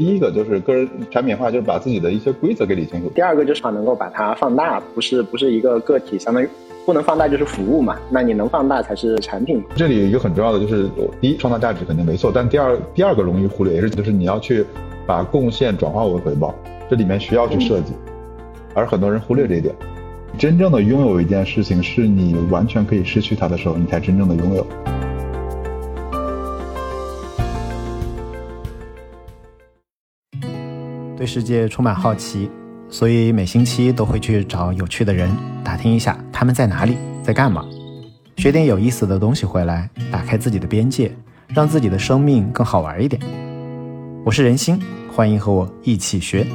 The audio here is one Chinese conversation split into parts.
第一个就是个人产品化，就是把自己的一些规则给理清楚。第二个就是能够把它放大，不是不是一个个体，相当于不能放大就是服务嘛。那你能放大才是产品。这里有一个很重要的就是，第一创造价值肯定没错，但第二第二个容易忽略也是就是你要去把贡献转化为回报，这里面需要去设计，而很多人忽略这一点。真正的拥有一件事情，是你完全可以失去它的时候，你才真正的拥有。对世界充满好奇，所以每星期都会去找有趣的人，打听一下他们在哪里，在干嘛，学点有意思的东西回来，打开自己的边界，让自己的生命更好玩一点。我是任心，欢迎和我一起学。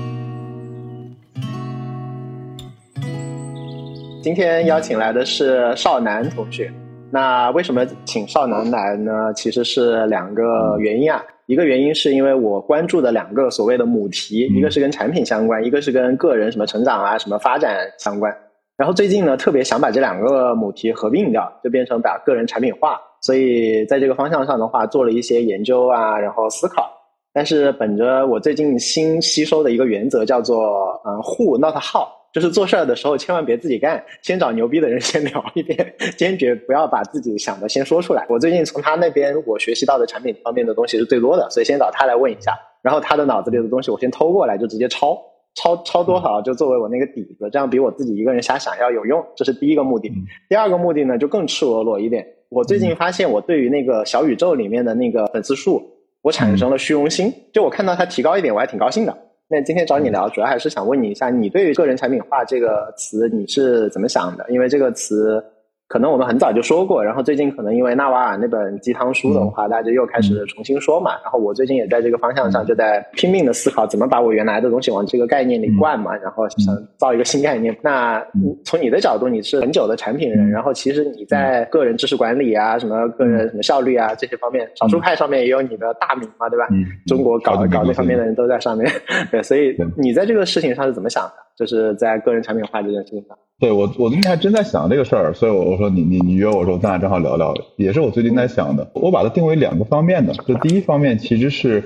今天邀请来的是少南同学。那为什么请少南来呢？其实是两个原因啊。一个原因是因为我关注的两个所谓的母题，一个是跟产品相关，一个是跟个人什么成长啊、什么发展相关。然后最近呢，特别想把这两个母题合并掉，就变成把个人产品化。所以在这个方向上的话，做了一些研究啊，然后思考。但是本着我最近新吸收的一个原则，叫做嗯，who not how。就是做事儿的时候，千万别自己干，先找牛逼的人先 聊一遍，坚决不要把自己想的先说出来。我最近从他那边我学习到的产品方面的东西是最多的，所以先找他来问一下，然后他的脑子里的东西我先偷过来，就直接抄，抄抄多少就作为我那个底子，这样比我自己一个人瞎想要有用。这是第一个目的。第二个目的呢，就更赤裸裸一点。我最近发现，我对于那个小宇宙里面的那个粉丝数，我产生了虚荣心。就我看到它提高一点，我还挺高兴的。那今天找你聊，主要还是想问你一下，你对于个人产品化这个词你是怎么想的？因为这个词。可能我们很早就说过，然后最近可能因为纳瓦尔那本鸡汤书的话，大家又开始重新说嘛。然后我最近也在这个方向上就在拼命的思考，怎么把我原来的东西往这个概念里灌嘛。然后想造一个新概念。那从你的角度，你是很久的产品人，然后其实你在个人知识管理啊、什么个人什么效率啊这些方面，少数派上面也有你的大名嘛，对吧？中国搞搞那方面的人都在上面，对，所以你在这个事情上是怎么想的？就是在个人产品化这件事情上。对我，我最近还真在想这个事儿，所以我我说你你你约我说咱俩正好聊聊，也是我最近在想的。我把它定为两个方面的，就第一方面其实是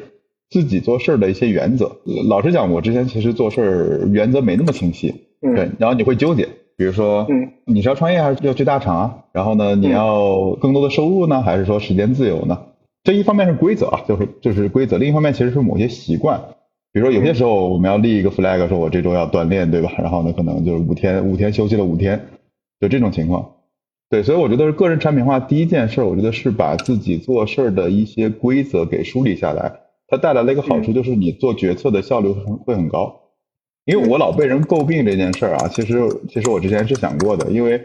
自己做事儿的一些原则。老实讲，我之前其实做事儿原则没那么清晰，对，然后你会纠结，比如说，你是要创业还是要去大厂啊？然后呢，你要更多的收入呢，还是说时间自由呢？这一方面是规则啊，就是就是规则；另一方面其实是某些习惯。比如说有些时候我们要立一个 flag，说我这周要锻炼，对吧？然后呢，可能就是五天五天休息了五天，就这种情况。对，所以我觉得是个人产品化第一件事，我觉得是把自己做事儿的一些规则给梳理下来。它带来了一个好处，就是你做决策的效率会会很高。因为我老被人诟病这件事儿啊，其实其实我之前是想过的，因为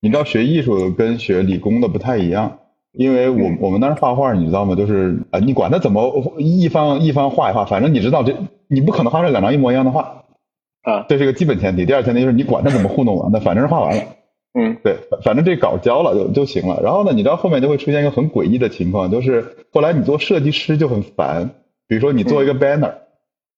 你知道学艺术跟学理工的不太一样。因为我我们当时画画，你知道吗？就是啊，你管他怎么一方一方画一画，反正你知道这你不可能画出两张一模一样的画啊，这是一个基本前提。第二前提就是你管他怎么糊弄我，那反正是画完了，嗯，对，反正这稿交了就就行了。然后呢，你知道后面就会出现一个很诡异的情况，就是后来你做设计师就很烦。比如说你做一个 banner，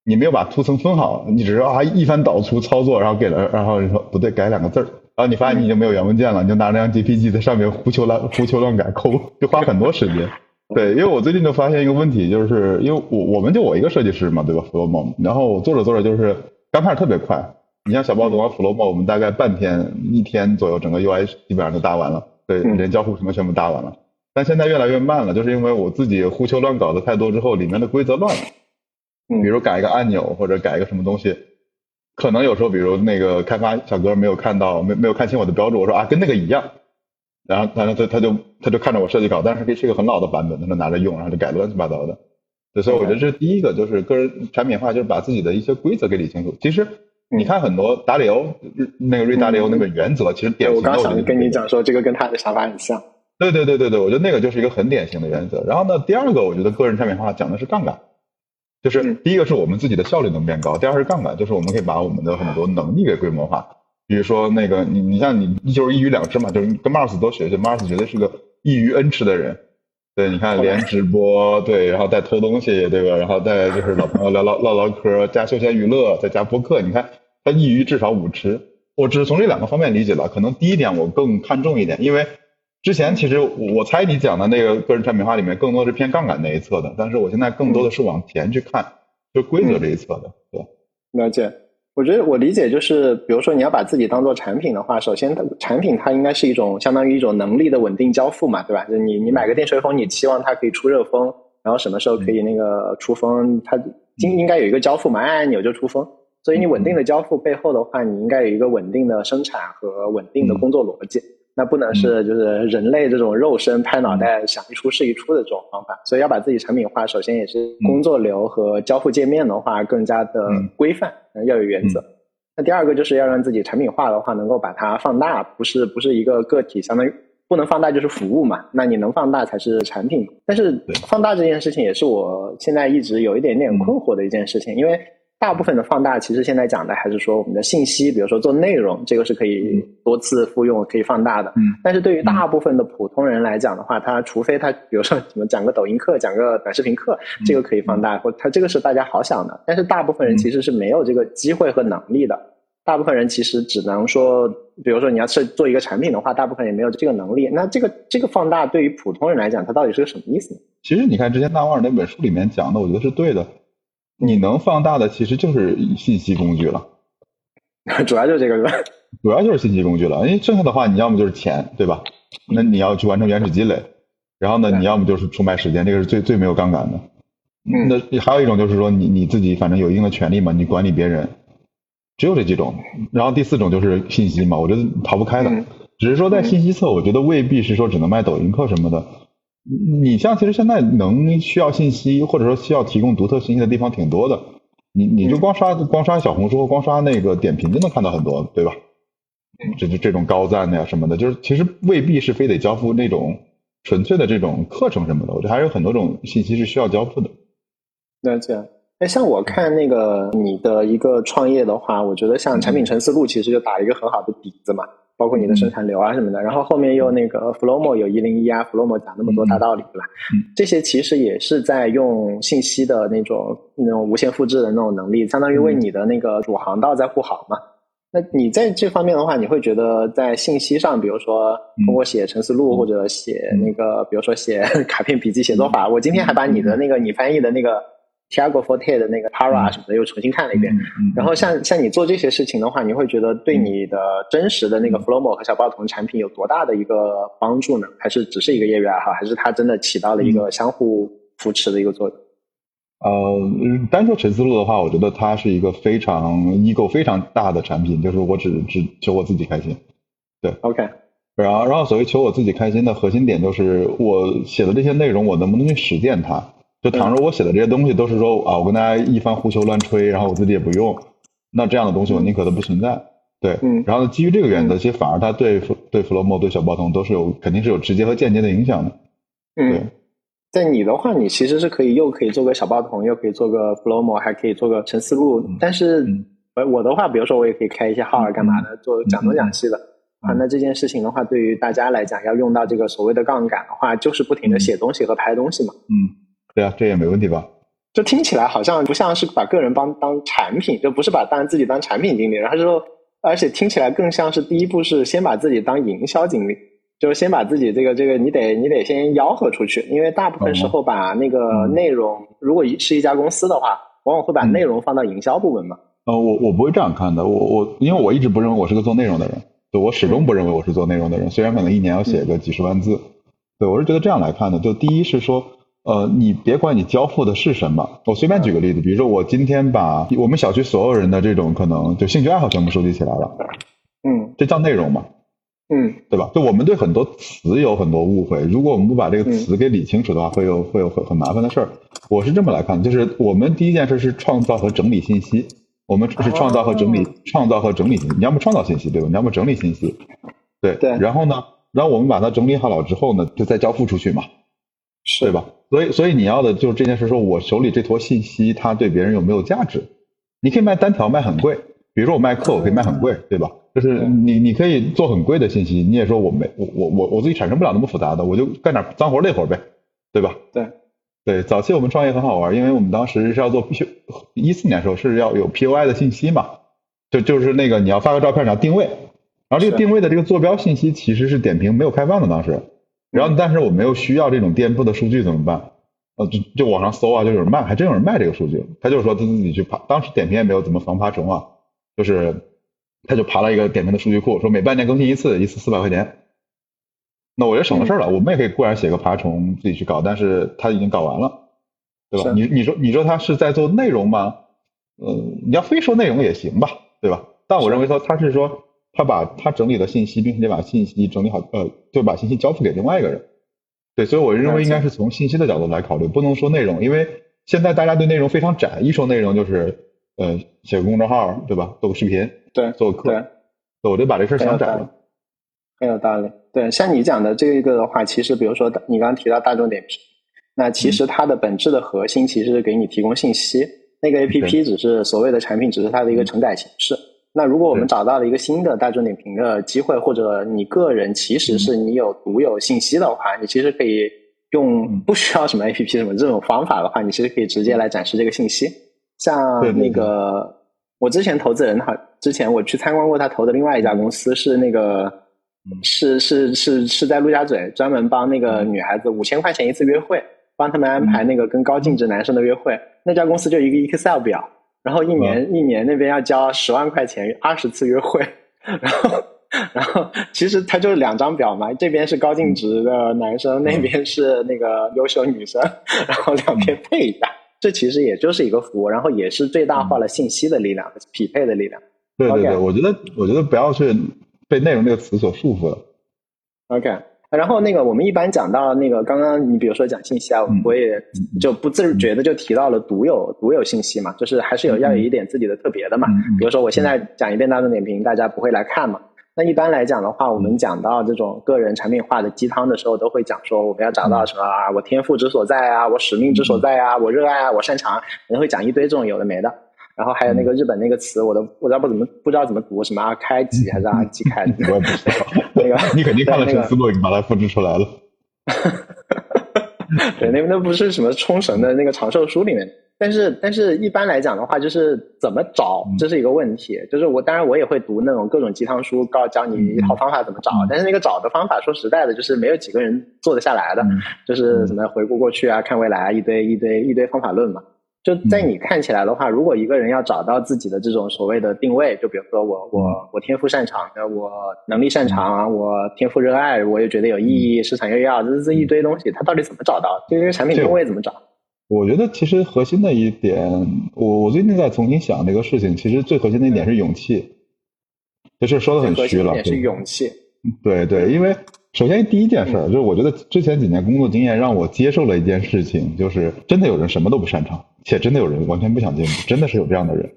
你没有把图层分好，你只是啊一番导出操作，然后给了，然后你说不对，改两个字儿。然后你发现你已经没有原文件了，你就拿那张 JPG 在上面胡求乱 胡求乱改抠，就花很多时间。对，因为我最近就发现一个问题，就是因为我我们就我一个设计师嘛，对吧？Flomo，然后做着做着就是刚开始特别快，你像小包子玩 Flomo，我们大概半天一天左右，整个 UI 基本上就搭完了，对，连交互什么全部搭完了。但现在越来越慢了，就是因为我自己胡求乱搞的太多之后，里面的规则乱了。比如改一个按钮或者改一个什么东西。可能有时候，比如那个开发小哥没有看到，没没有看清我的标注，我说啊，跟那个一样，然后他他他就他就看着我设计稿，但是这是一个很老的版本，他就拿着用，然后就改乱七八糟的。所以我觉得这是第一个就是个人产品化，就是把自己的一些规则给理清楚。其实你看很多达里欧那个瑞达里欧那个原则，其实典型的。我刚想跟你讲说，这个跟他的想法很像。对对对对对，我觉得那个就是一个很典型的原则。然后呢，第二个我觉得个人产品化讲的是杠杆。就是第一个是我们自己的效率能变高，第二是杠杆，就是我们可以把我们的很多能力给规模化。比如说那个你你像你就是一鱼两吃嘛，就是跟 Mars 多学学，Mars 绝对是个一鱼 N 吃的人。对，你看连直播，对，然后带偷东西，对吧？然后再就是老朋友聊唠唠唠嗑，加休闲娱乐，再加播客，你看他一鱼至少五吃。我只是从这两个方面理解了，可能第一点我更看重一点，因为。之前其实我猜你讲的那个个人产品化里面更多是偏杠杆那一侧的，但是我现在更多的是往前去看，就规则这一侧的，对。了解，我觉得我理解就是，比如说你要把自己当做产品的话，首先它产品它应该是一种相当于一种能力的稳定交付嘛，对吧？就你你买个电吹风，你期望它可以出热风，然后什么时候可以那个出风，它应应该有一个交付嘛，按按钮就出风。所以你稳定的交付背后的话，你应该有一个稳定的生产和稳定的工作逻辑。那不能是就是人类这种肉身拍脑袋想一出是一出的这种方法，所以要把自己产品化，首先也是工作流和交付界面的话更加的规范，要有原则。那第二个就是要让自己产品化的话，能够把它放大，不是不是一个个体，相当于不能放大就是服务嘛。那你能放大才是产品。但是放大这件事情也是我现在一直有一点点困惑的一件事情，因为。大部分的放大，其实现在讲的还是说我们的信息，比如说做内容，这个是可以多次复用、可以放大的。嗯。但是对于大部分的普通人来讲的话，他除非他，比如说什么讲个抖音课、讲个短视频课，这个可以放大，或他这个是大家好想的。但是大部分人其实是没有这个机会和能力的。大部分人其实只能说，比如说你要是做一个产品的话，大部分也没有这个能力。那这个这个放大对于普通人来讲，它到底是个什么意思呢？其实你看之前大腕那本书里面讲的，我觉得是对的。你能放大的其实就是信息工具了，主要就是这个是吧？主要就是信息工具了，因为剩下的话，你要么就是钱，对吧？那你要去完成原始积累，然后呢，你要么就是出卖时间，这个是最最没有杠杆的。那还有一种就是说，你你自己反正有一定的权利嘛，你管理别人，只有这几种。然后第四种就是信息嘛，我觉得逃不开的。只是说在信息侧，我觉得未必是说只能卖抖音课什么的。你像其实现在能需要信息或者说需要提供独特信息的地方挺多的，你你就光刷光刷小红书光刷那个点评就能看到很多，对吧？这就这种高赞的呀什么的，就是其实未必是非得交付那种纯粹的这种课程什么的，我觉得还有很多种信息是需要交付的。了解。哎，像我看那个你的一个创业的话，我觉得像产品陈思路其实就打一个很好的底子嘛。包括你的生产流啊什么的，然后后面又那个 Flowmo 有一零一啊，Flowmo 讲那么多大道理，对吧？这些其实也是在用信息的那种那种无限复制的那种能力，相当于为你的那个主航道在护航嘛。那你在这方面的话，你会觉得在信息上，比如说通过写陈思路或者写那个，比如说写 卡片笔记写作法，我今天还把你的那个你翻译的那个。Tiago Forte 的那个 Para 什么的又重新看了一遍，然后像像你做这些事情的话，你会觉得对你的真实的那个 Flowmo 和小报童产品有多大的一个帮助呢？还是只是一个业余爱好？还是它真的起到了一个相互扶持的一个作用？呃，单说陈思路的话，我觉得它是一个非常 ego 非常大的产品，就是我只只求我自己开心。对，OK。然后然后所谓求我自己开心的核心点就是我写的这些内容，我能不能去实践它？就倘若我写的这些东西都是说啊，我跟大家一番胡诌乱吹，然后我自己也不用，那这样的东西我宁可都不存在。对，嗯然后呢，基于这个原则，其实反而它对对 Flowmo 对小包童都是有肯定是有直接和间接的影响的。嗯，在你的话，你其实是可以又可以做个小包童，又可以做个 Flowmo，还可以做个陈思路。但是呃，我的话，比如说我也可以开一些号儿干嘛的，做讲东讲西的啊。那这件事情的话，对于大家来讲，要用到这个所谓的杠杆的话，就是不停的写东西和拍东西嘛。嗯。对啊，这也没问题吧？就听起来好像不像是把个人帮当产品，就不是把当自己当产品经理，然后说，而且听起来更像是第一步是先把自己当营销经理，就是先把自己这个这个你得你得先吆喝出去，因为大部分时候把那个内容，如果是一家公司的话，往往会把内容放到营销部门嘛。呃，我我不会这样看的，我我因为我一直不认为我是个做内容的人，对我始终不认为我是做内容的人，虽然可能一年要写个几十万字，对我是觉得这样来看的，就第一是说。呃，你别管你交付的是什么，我随便举个例子，比如说我今天把我们小区所有人的这种可能就兴趣爱好全部收集起来了，嗯，这叫内容嘛，嗯，对吧？就我们对很多词有很多误会，如果我们不把这个词给理清楚的话，会有会有很很麻烦的事儿。我是这么来看，就是我们第一件事是创造和整理信息，我们是创造和整理，创造和整理信息。你要么创造信息，对吧？你要么整理信息，对对。然后呢，然后我们把它整理好了之后呢，就再交付出去嘛，对吧？所以，所以你要的就是这件事，说我手里这坨信息，它对别人有没有价值？你可以卖单条，卖很贵。比如说我卖课，我可以卖很贵，对吧？就是你，你可以做很贵的信息。你也说我没，我我我我自己产生不了那么复杂的，我就干点脏活累活呗，对吧？对，对。早期我们创业很好玩，因为我们当时是要做 P，一四年的时候是要有 POI 的信息嘛，就就是那个你要发个照片，你要定位，然后这个定位的这个坐标信息其实是点评没有开放的当时。然后，但是我没有需要这种店铺的数据怎么办？呃，就就网上搜啊，就有人卖，还真有人卖这个数据。他就是说他自己去爬，当时点评也没有怎么防爬虫啊，就是他就爬了一个点评的数据库，说每半年更新一次，一次四百块钱。那我觉得省了事儿了，我们也可以固然写个爬虫自己去搞，但是他已经搞完了，对吧？你你说你说他是在做内容吗？呃，你要非说内容也行吧，对吧？但我认为说他是说他把他整理的信息，并且把信息整理好，呃，就把信息交付给另外一个人。对，所以我认为应该是从信息的角度来考虑，不能说内容，因为现在大家对内容非常窄，一说内容就是呃写个公众号，对吧？做个视频，对，做个课，对我就把这事儿想窄了。很有道理。对，像你讲的这个的话，其实比如说你刚刚提到大众点评，那其实它的本质的核心其实是给你提供信息，那个 A P P 只是所谓的产品，只是它的一个承载形式。那如果我们找到了一个新的大众点评的机会，或者你个人其实是你有独有信息的话，你其实可以用不需要什么 A P P 什么这种方法的话，你其实可以直接来展示这个信息。像那个我之前投资人哈，之前我去参观过他投的另外一家公司，是那个是是是是在陆家嘴专门帮那个女孩子五千块钱一次约会，帮他们安排那个跟高净值男生的约会。那家公司就一个 Excel 表。然后一年一年那边要交十万块钱二十次约会，然后然后其实它就是两张表嘛，这边是高净值的男生，那边是那个优秀女生，然后两边配一下，这其实也就是一个服务，然后也是最大化了信息的力量，匹配的力量。对对对，我觉得我觉得不要去被内容这个词所束缚了。OK。然后那个，我们一般讲到那个，刚刚你比如说讲信息啊，我也就不自觉的就提到了独有独有信息嘛，就是还是有要有一点自己的特别的嘛。比如说我现在讲一遍大众点评，大家不会来看嘛。那一般来讲的话，我们讲到这种个人产品化的鸡汤的时候，都会讲说我们要找到什么啊，我天赋之所在啊，我使命之所在啊，我热爱啊，我擅长，可能会讲一堆这种有的没的。然后还有那个日本那个词，我都不知道不怎么不知道怎么读，什么阿开吉还是阿基开？我也不知道。那个 你肯定看了陈思洛，你把它复制出来了。对，那那不是什么冲绳的那个长寿书里面。但是，但是一般来讲的话，就是怎么找，这是一个问题。就是我当然我也会读那种各种鸡汤书，告教你一套方法怎么找。但是那个找的方法，说实在的，就是没有几个人做得下来的。就是什么回顾过去啊，看未来啊，一堆一堆一堆方法论嘛。就在你看起来的话，如果一个人要找到自己的这种所谓的定位，就比如说我我我天赋擅长，我能力擅长，我天赋热爱，我也觉得有意义，市场又要，这这一堆东西，他到底怎么找到？这个产品定位怎么找？我觉得其实核心的一点，我我最近在重新想这个事情，其实最核心的一点是勇气，这事说的很虚了，是勇气。对对，因为。首先，第一件事儿就是，我觉得之前几年工作经验让我接受了一件事情，就是真的有人什么都不擅长，且真的有人完全不想进步，真的是有这样的人。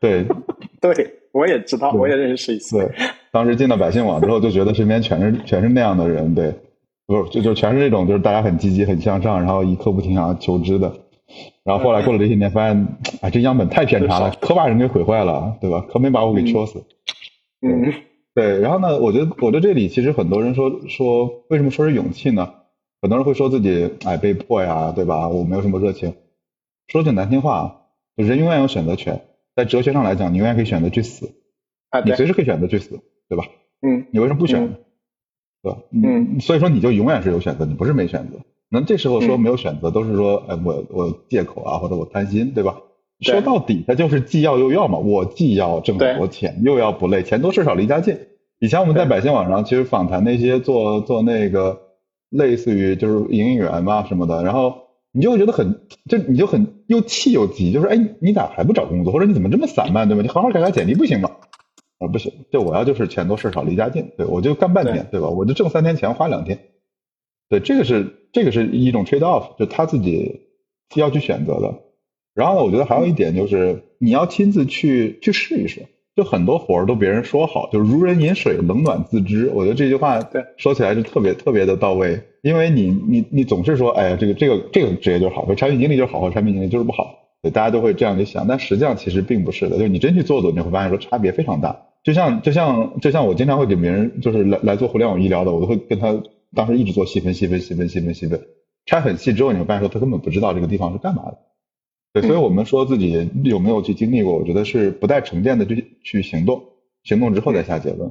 对，对，我也知道，我也认识一些。对，当时进到百姓网之后，就觉得身边全是全是那样的人，对，不就就全是这种，就是大家很积极、很向上，然后一刻不停想要求知的。然后后来过了这些年，发现，哎，这样本太偏差了，可把人给毁坏了，对吧？可没把我给戳死。嗯。对，然后呢？我觉得，我觉得这里其实很多人说说，为什么说是勇气呢？很多人会说自己哎被迫呀，对吧？我没有什么热情。说句难听话，人永远有选择权。在哲学上来讲，你永远可以选择去死，你随时可以选择去死，对吧？嗯。你为什么不选呢？对吧？嗯。所以说你就永远是有选择，你不是没选择。那这时候说没有选择，都是说哎我我借口啊，或者我贪心，对吧？说到底，它就是既要又要嘛。我既要挣很多钱，又要不累，钱多事少离家近。以前我们在百姓网上其实访谈那些做做那个类似于就是营业员吧什么的，然后你就会觉得很就你就很又气又急，就是哎你咋还不找工作，或者你怎么这么散漫对吧？你好好改改简历不行吗？啊不行，就我要就是钱多事少离家近，对我就干半天对吧？我就挣三天钱花两天，对这个是这个是一种 trade off，就他自己要去选择的。然后呢，我觉得还有一点就是你要亲自去去试一试，就很多活儿都别人说好，就如人饮水，冷暖自知。我觉得这句话说起来是特别特别的到位，因为你你你总是说，哎呀，这个这个这个职业就是好，或产品经理就是好，或产品经理就是不好，对，大家都会这样去想。但实际上其实并不是的，就是你真去做做，你会发现说差别非常大。就像就像就像我经常会给别人就是来来做互联网医疗的，我都会跟他当时一直做细分细分细分细分细分，拆很细之后，你会发现说他根本不知道这个地方是干嘛的。对，所以我们说自己有没有去经历过，我觉得是不带成见的去去行动，行动之后再下结论。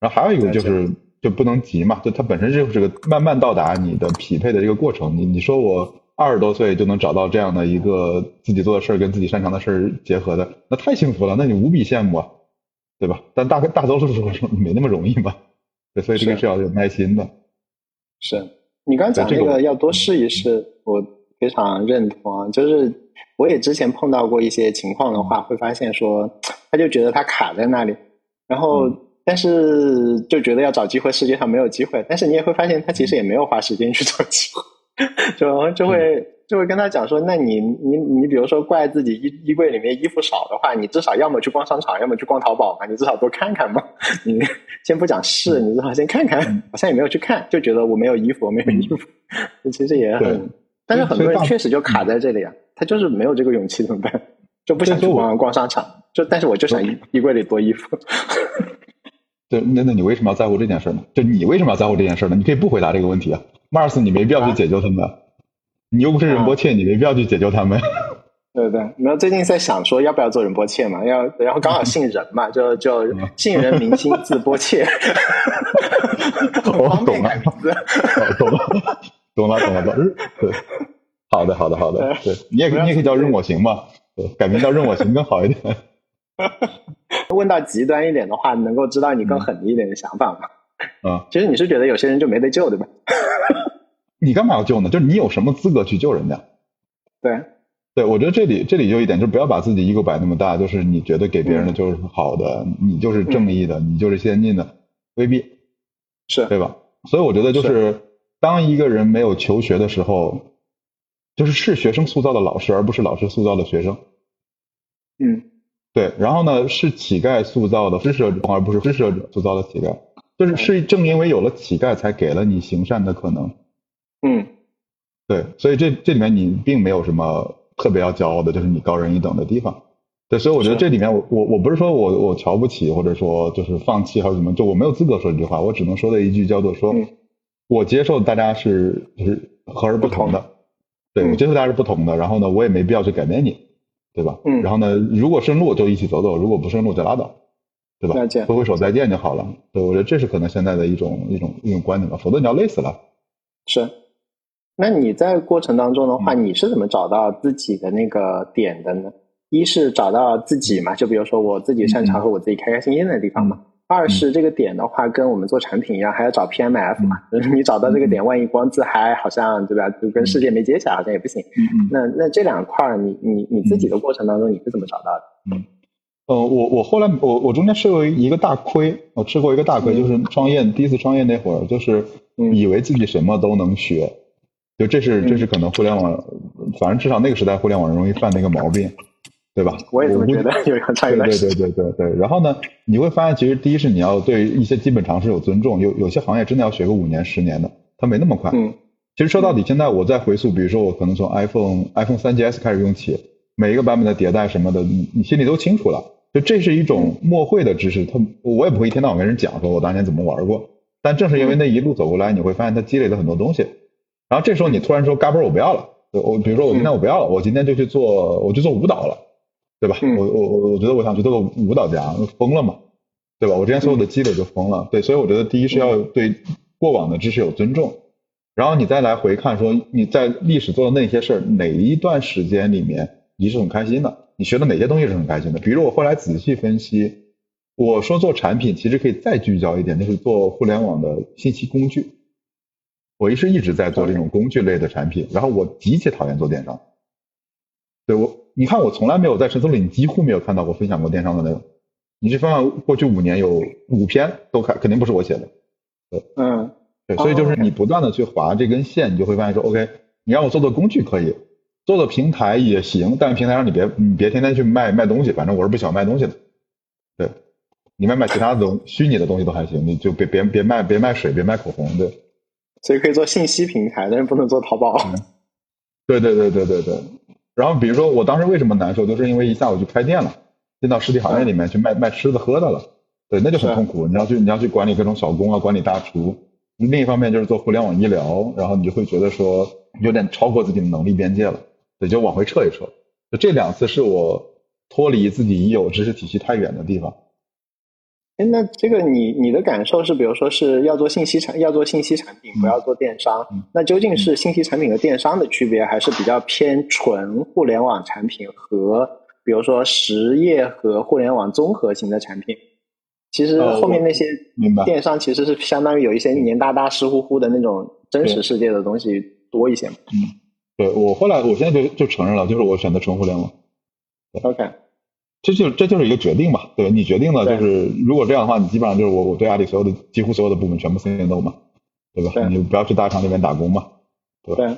然后还有一个就是就不能急嘛，就它本身就是个慢慢到达你的匹配的这个过程。你你说我二十多岁就能找到这样的一个自己做的事儿跟自己擅长的事儿结合的，那太幸福了，那你无比羡慕啊，对吧？但大概大多数时候没那么容易嘛，对，所以这个是要有耐心的。是你刚讲那个要多试一试，我非常认同啊。就是我也之前碰到过一些情况的话，会发现说他就觉得他卡在那里，然后。但是就觉得要找机会，世界上没有机会。但是你也会发现，他其实也没有花时间去找机会，就就会就会跟他讲说：，那你你你，比如说怪自己衣衣柜里面衣服少的话，你至少要么去逛商场，要么去逛淘宝嘛，你至少多看看嘛。你先不讲试，你至少先看看。好像也没有去看，就觉得我没有衣服，我没有衣服。其实也很，但是很多人确实就卡在这里啊，他就是没有这个勇气，怎么办？就不想去逛逛商场，就但是我就想衣衣柜里多衣服。对，那那你为什么要在乎这件事呢？就你为什么要在乎这件事呢？你可以不回答这个问题啊，Mars，你没必要去解救他们，你又不是仁波切，你没必要去解救他们。对 对，然后最近在想说要不要做仁波切嘛，要然后刚好姓仁嘛，就就姓仁明星字波切，我懂了，懂了，懂了，懂了，懂了。对，好的，好的，好的，对你也可以，你也可以叫任我行嘛，改名叫任我行更好一点。问到极端一点的话，能够知道你更狠一点的想法吗？啊，其实你是觉得有些人就没得救，对吧？你干嘛要救呢？就是你有什么资格去救人家？对，对，我觉得这里这里就一点，就是不要把自己 ego 摆那么大，就是你觉得给别人的就是好的，你就是正义的，你就是先进的，未必是对吧？所以我觉得就是当一个人没有求学的时候，就是是学生塑造的老师，而不是老师塑造的学生。嗯。对，然后呢，是乞丐塑造的施舍者，而不是施舍者塑造的乞丐。就是是正因为有了乞丐，才给了你行善的可能。嗯，对，所以这这里面你并没有什么特别要骄傲的，就是你高人一等的地方。对，所以我觉得这里面我我我不是说我我瞧不起，或者说就是放弃还是什么，就我没有资格说这句话，我只能说的一句叫做说，我接受大家是就是和而不同的，对我接受大家是不同的，然后呢，我也没必要去改变你。对吧？嗯，然后呢，如果顺路就一起走走，如果不顺路就拉倒，对吧？再见，挥挥手再见就好了。对，我觉得这是可能现在的一种一种一种观点吧，否则你要累死了。是，那你在过程当中的话，你是怎么找到自己的那个点的呢？一是找到自己嘛，就比如说我自己擅长和我自己开开心心的地方嘛。二是这个点的话，跟我们做产品一样，还要找 PMF 嘛。就是你找到这个点，万一光自嗨，好像对吧？就跟世界没接起来，好像也不行。那那这两块儿，你你你自己的过程当中，你是怎么找到的？嗯，呃，我我后来我我中间吃过一个大亏，我吃过一个大亏，就是创业第一次创业那会儿，就是以为自己什么都能学，就这是这是可能互联网，反正至少那个时代互联网容易犯的一个毛病。对吧？我也这么觉得，有一段时间。对对对对对。然后呢，你会发现，其实第一是你要对一些基本常识有尊重，有有些行业真的要学个五年、十年的，它没那么快。嗯。其实说到底，现在我在回溯，比如说我可能从 iPhone iPhone 三 GS 开始用起，每一个版本的迭代什么的，你你心里都清楚了。就这是一种默会的知识，它我也不会一天到晚跟人讲说我当年怎么玩过。但正是因为那一路走过来，你会发现它积累了很多东西。然后这时候你突然说嘎嘣我不要了，我比如说我今天我不要了，我今天就去做我就做舞蹈了。对吧？我我我我觉得我想去做个舞蹈家，疯了嘛？对吧？我之前所有的积累就疯了。对，所以我觉得第一是要对过往的知识有尊重，然后你再来回看说你在历史做的那些事儿，哪一段时间里面你是很开心的？你学的哪些东西是很开心的？比如我后来仔细分析，我说做产品其实可以再聚焦一点，就是做互联网的信息工具。我一是一直在做这种工具类的产品，然后我极其讨厌做电商。对我。你看，我从来没有在陈思里，你几乎没有看到过分享过电商的内容。你去翻翻过去五年，有五篇都看，肯定不是我写的。对，嗯，对，所以就是你不断的去划这根线，你就会发现说，OK，你让我做做工具可以，做做平台也行，但是平台上你别你别天天去卖卖东西，反正我是不喜欢卖东西的。对，你卖卖其他的东虚拟的东西都还行，你就别别别卖别卖水，别卖口红，对。所以可以做信息平台，但是不能做淘宝。对对对对对对。然后比如说我当时为什么难受，就是因为一下午就开店了，进到实体行业里面去卖卖吃的喝的了，对，那就很痛苦。你要去你要去管理各种小工啊，管理大厨。另一方面就是做互联网医疗，然后你就会觉得说有点超过自己的能力边界了，也就往回撤一撤。就这两次是我脱离自己已有知识体系太远的地方。哎，那这个你你的感受是，比如说是要做信息产要做信息产品，不要做电商，那究竟是信息产品和电商的区别，还是比较偏纯互联网产品和比如说实业和互联网综合型的产品？其实后面那些电商其实是相当于有一些黏哒哒、湿乎乎的那种真实世界的东西多一些嘛。嗯，对我后来我现在就就承认了，就是我选择纯互联网。OK。这就这就是一个决定嘛，对吧？你决定了，就是如果这样的话，你基本上就是我我对阿里所有的几乎所有的部门全部 C N O 嘛，对吧？你就不要去大厂那边打工嘛，对对。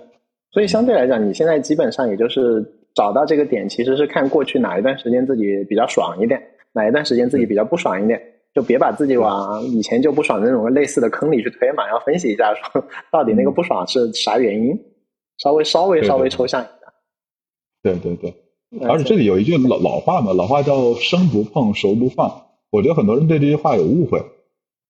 所以相对来讲，你现在基本上也就是找到这个点，其实是看过去哪一段时间自己比较爽一点，哪一段时间自己比较不爽一点，就别把自己往以前就不爽的那种类似的坑里去推嘛，要分析一下说到底那个不爽是啥原因，稍微稍微稍微抽象一下。对对对。而且这里有一句老老话嘛，老话叫“生不碰，熟不放”。我觉得很多人对这句话有误会。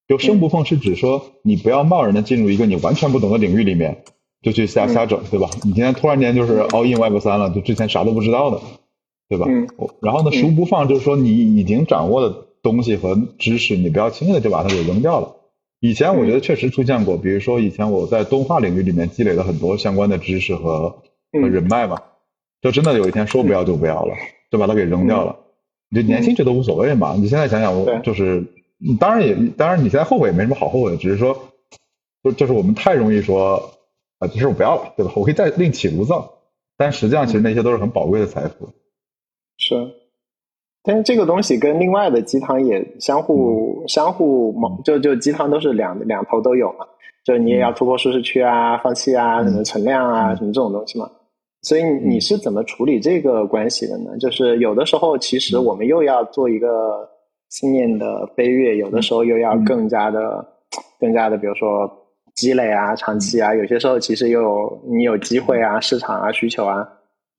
就“生不碰”是指说你不要贸然的进入一个你完全不懂的领域里面，就去瞎瞎整，对吧？你今天突然间就是 all in Web 三了，就之前啥都不知道的，对吧？嗯。然后呢，“熟不放”就是说你已经掌握的东西和知识，你不要轻易的就把它给扔掉了。以前我觉得确实出现过，比如说以前我在动画领域里面积累了很多相关的知识和和人脉嘛。就真的有一天说不要就不要了，就把它给扔掉了。你就年轻觉得无所谓嘛。你现在想想，我就是，当然也，当然你现在后悔也没什么好后悔的，只是说，就就是我们太容易说啊，其实我不要了，对吧？我可以再另起炉灶。但实际上，其实那些都是很宝贵的财富。是，但是这个东西跟另外的鸡汤也相互相互矛，就就鸡汤都是两两头都有嘛。就你也要突破舒适区啊，放弃啊，什么存量啊，什么这种东西嘛。所以你是怎么处理这个关系的呢？就是有的时候，其实我们又要做一个信念的飞跃，有的时候又要更加的、更加的，比如说积累啊、长期啊。有些时候其实又有你有机会啊、市场啊、需求啊。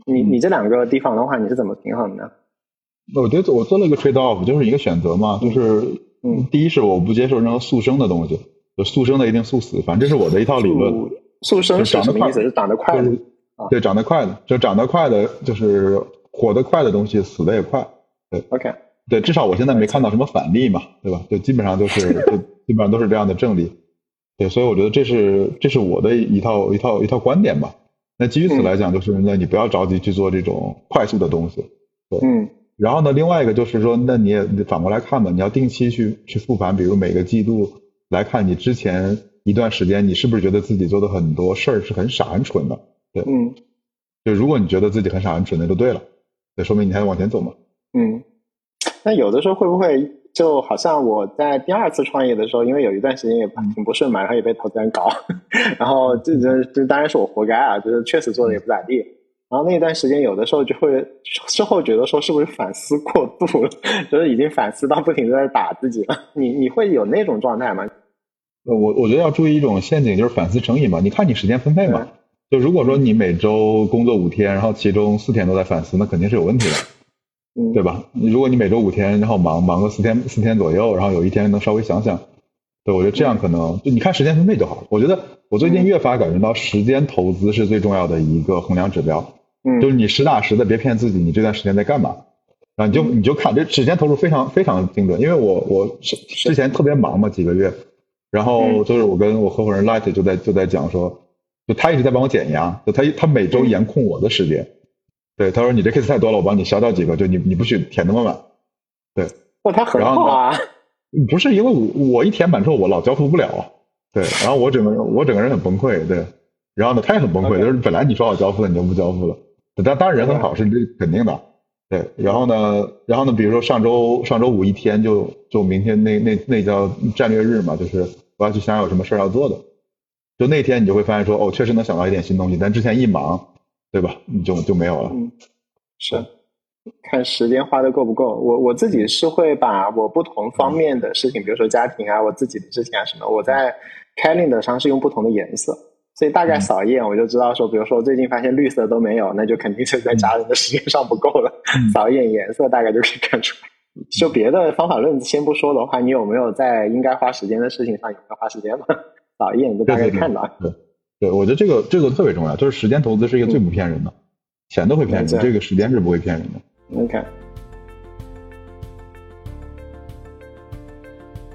你你这两个地方的话，你是怎么平衡的？我觉得我做了一个 trade off，就是一个选择嘛。就是嗯，第一是我不接受任何速生的东西，就速生的一定速死，反正这是我的一套理论。速生是什么意思？是长得快？对，长得快的，就长得快的，就是火得快的东西，死的也快。对，OK，对，至少我现在没看到什么反例嘛，对吧？就基本上都是，就 基本上都是这样的正例。对，所以我觉得这是这是我的一套一套一套观点吧。那基于此来讲，就是那你不要着急去做这种快速的东西。对，嗯。然后呢，另外一个就是说，那你也反过来看吧，你要定期去去复盘，比如每个季度来看你之前一段时间，你是不是觉得自己做的很多事儿是很傻很蠢的。嗯，就如果你觉得自己很傻很蠢，那就对了，那说明你还往前走嘛。嗯，那有的时候会不会就好像我在第二次创业的时候，因为有一段时间也挺不顺嘛，然后也被投资人搞，然后这这这当然是我活该啊，就是确实做的也不咋地。然后那一段时间有的时候就会事后觉得说是不是反思过度了，就是已经反思到不停的在打自己了。你你会有那种状态吗？呃，我我觉得要注意一种陷阱，就是反思成瘾嘛。你看你时间分配嘛。就如果说你每周工作五天，然后其中四天都在反思，那肯定是有问题的，对吧？你如果你每周五天，然后忙忙个四天四天左右，然后有一天能稍微想想，对我觉得这样可能就你看时间分配就好了。我觉得我最近越发感觉到时间投资是最重要的一个衡量指标，嗯，就是你实打实的别骗自己，你这段时间在干嘛？啊，你就你就看这时间投入非常非常精准，因为我我之前特别忙嘛几个月，然后就是我跟我合伙人 Light 就在就在讲说。就他一直在帮我减压，就他他每周严控我的时间，对他说你这 case 太多了，我帮你消掉几个，就你你不许填那么满，对，哦他很好啊，不是因为我我一填满之后我老交付不了，对，然后我整个我整个人很崩溃，对，然后呢他也很崩溃，就是本来你说好交付的你就不交付了，但当然人很好是这肯定的，对，然后呢然后呢比如说上周上周五一天就就明天那那那叫战略日嘛，就是我要去想有什么事儿要做的。就那天你就会发现说哦，确实能想到一点新东西，但之前一忙，对吧？你就就没有了。嗯，是，看时间花的够不够。我我自己是会把我不同方面的事情，比如说家庭啊，我自己的事情啊什么，我在 Calendar 上是用不同的颜色，所以大概扫一眼我就知道说，比如说最近发现绿色都没有，那就肯定是在家人的时间上不够了。扫一眼颜色，大概就可以看出来。就别的方法论先不说的话，你有没有在应该花时间的事情上有没有花时间吗？导演就大概看到，对对，我觉得这个这个特别重要，就是时间投资是一个最不骗人的，钱都会骗人，这个时间是不会骗人的。OK。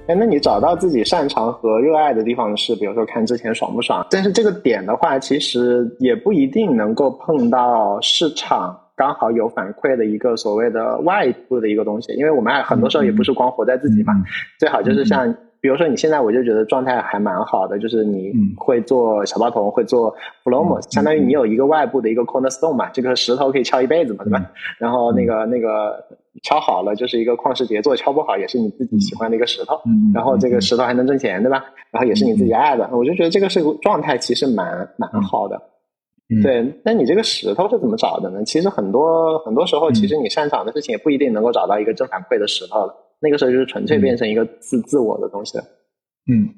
哎，那你找到自己擅长和热爱的地方是，比如说看之前爽不爽？但是这个点的话，其实也不一定能够碰到市场刚好有反馈的一个所谓的外部的一个东西，因为我们很多时候也不是光活在自己嘛，最好就是像。比如说你现在我就觉得状态还蛮好的，就是你会做小包童，会做 Flomo，相当于你有一个外部的一个 cornerstone 嘛，这个石头可以敲一辈子嘛，对吧？然后那个那个敲好了就是一个旷世杰作，敲不好也是你自己喜欢的一个石头，然后这个石头还能挣钱，对吧？然后也是你自己爱的，我就觉得这个是个状态，其实蛮蛮好的。对，那你这个石头是怎么找的呢？其实很多很多时候，其实你擅长的事情也不一定能够找到一个正反馈的石头了。那个时候就是纯粹变成一个自自我的东西了。嗯，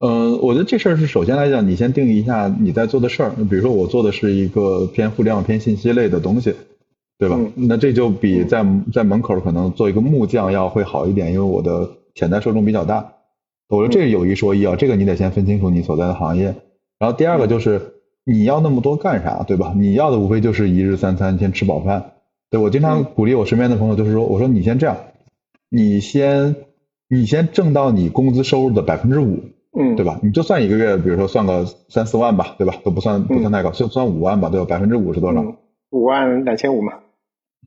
呃，我觉得这事儿是首先来讲，你先定义一下你在做的事儿。比如说我做的是一个偏互联网、偏信息类的东西，对吧？那这就比在在门口可能做一个木匠要会好一点，因为我的潜在受众比较大。我觉得这有一说一啊，这个你得先分清楚你所在的行业。然后第二个就是你要那么多干啥，对吧？你要的无非就是一日三餐，先吃饱饭。对我经常鼓励我身边的朋友，就是说，我说你先这样。你先，你先挣到你工资收入的百分之五，嗯，对吧？你就算一个月，比如说算个三四万吧，对吧？都不算不算太高，就算五万吧，对吧？百分之五是多少？五万两千五嘛。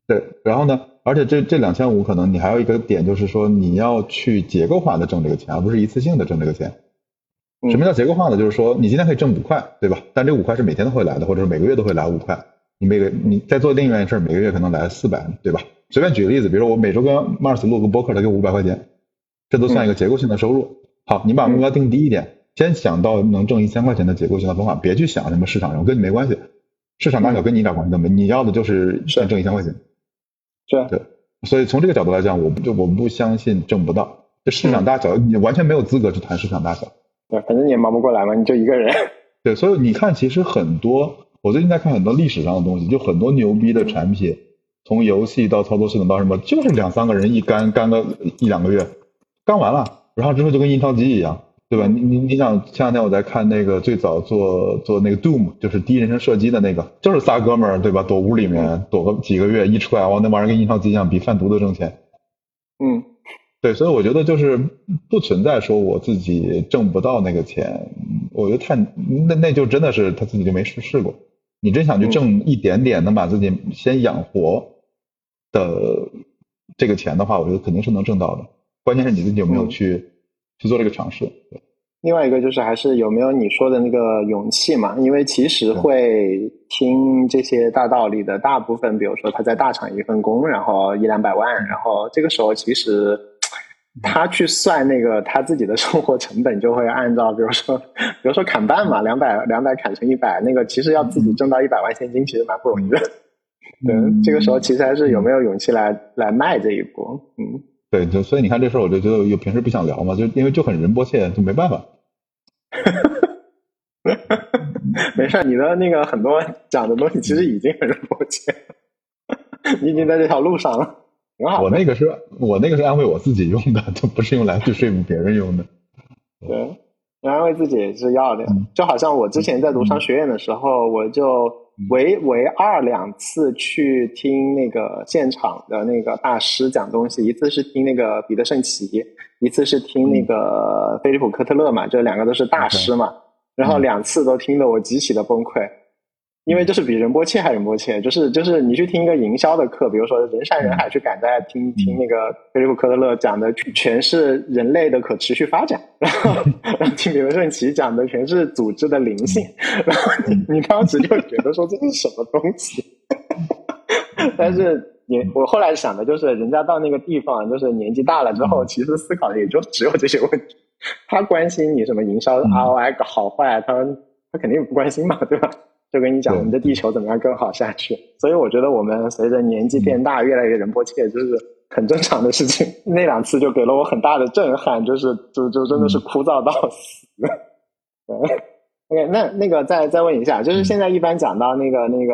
对，然后呢？而且这这两千五可能你还有一个点，就是说你要去结构化的挣这个钱，而不是一次性的挣这个钱。什么叫结构化呢？就是说你今天可以挣五块，对吧？但这五块是每天都会来的，或者是每个月都会来五块。你每个你在做另一件事，每个月可能来四百，对吧？随便举个例子，比如说我每周跟 Mars 录个播客，他给五百块钱，这都算一个结构性的收入。好，你把目标定低一点，先想到能挣一千块钱的结构性的方法，别去想什么市场上跟你没关系，市场大小跟你一点关系都没，你要的就是先挣一千块钱。是啊，对。所以从这个角度来讲，我不就我不相信挣不到。这市场大小，你完全没有资格去谈市场大小。对，反正你也忙不过来嘛，你就一个人。对，所以你看，其实很多，我最近在看很多历史上的东西，就很多牛逼的产品。从游戏到操作系统到什么，就是两三个人一干干个一两个月，干完了，然后之后就跟印钞机一样，对吧？你你你想前两天我在看那个最早做做那个 Doom，就是第一人称射击的那个，就是仨哥们儿，对吧？躲屋里面躲个几个月，一出来哇，那玩意儿跟印钞机一样，比贩毒都挣钱。嗯，对，所以我觉得就是不存在说我自己挣不到那个钱，我觉得太那那就真的是他自己就没试试过。你真想去挣一点点，能把自己先养活。的这个钱的话，我觉得肯定是能挣到的。关键是你自己有没有去去做这个尝试。另外一个就是还是有没有你说的那个勇气嘛？因为其实会听这些大道理的大部分，比如说他在大厂一份工，然后一两百万，然后这个时候其实他去算那个他自己的生活成本，就会按照比如说比如说砍半嘛，两百两百砍成一百，那个其实要自己挣到一百万现金，其实蛮不容易的。对，这个时候其实还是有没有勇气来来迈这一步，嗯，对，就所以你看这事儿，我就觉得又平时不想聊嘛，就因为就很仁波切，就没办法。没事，你的那个很多讲的东西其实已经很仁波切，你已经在这条路上了，挺好。我那个是我那个是安慰我自己用的，就不是用来去说服别人用的。对，安慰自己也是要的，就好像我之前在读商学院的时候，我就。唯唯二两次去听那个现场的那个大师讲东西，一次是听那个彼得圣奇，一次是听那个菲利普科特勒嘛，这两个都是大师嘛，然后两次都听得我极其的崩溃。因为就是比仁波切还仁波切，就是就是你去听一个营销的课，比如说人山人海去赶在听听那个菲利普科特勒讲的全是人类的可持续发展，然后听比如圣奇讲的全是组织的灵性，然后你你当时就觉得说这是什么东西？但是你我后来想的就是，人家到那个地方就是年纪大了之后，其实思考的也就只有这些问题。他关心你什么营销 ROI 好坏，他他肯定不关心嘛，对吧？就跟你讲，我们的地球怎么样更好下去？所以我觉得我们随着年纪变大，越来越人波切，就是很正常的事情。那两次就给了我很大的震撼，就是就就真的是枯燥到死。OK，那那个再再问一下，就是现在一般讲到那个那个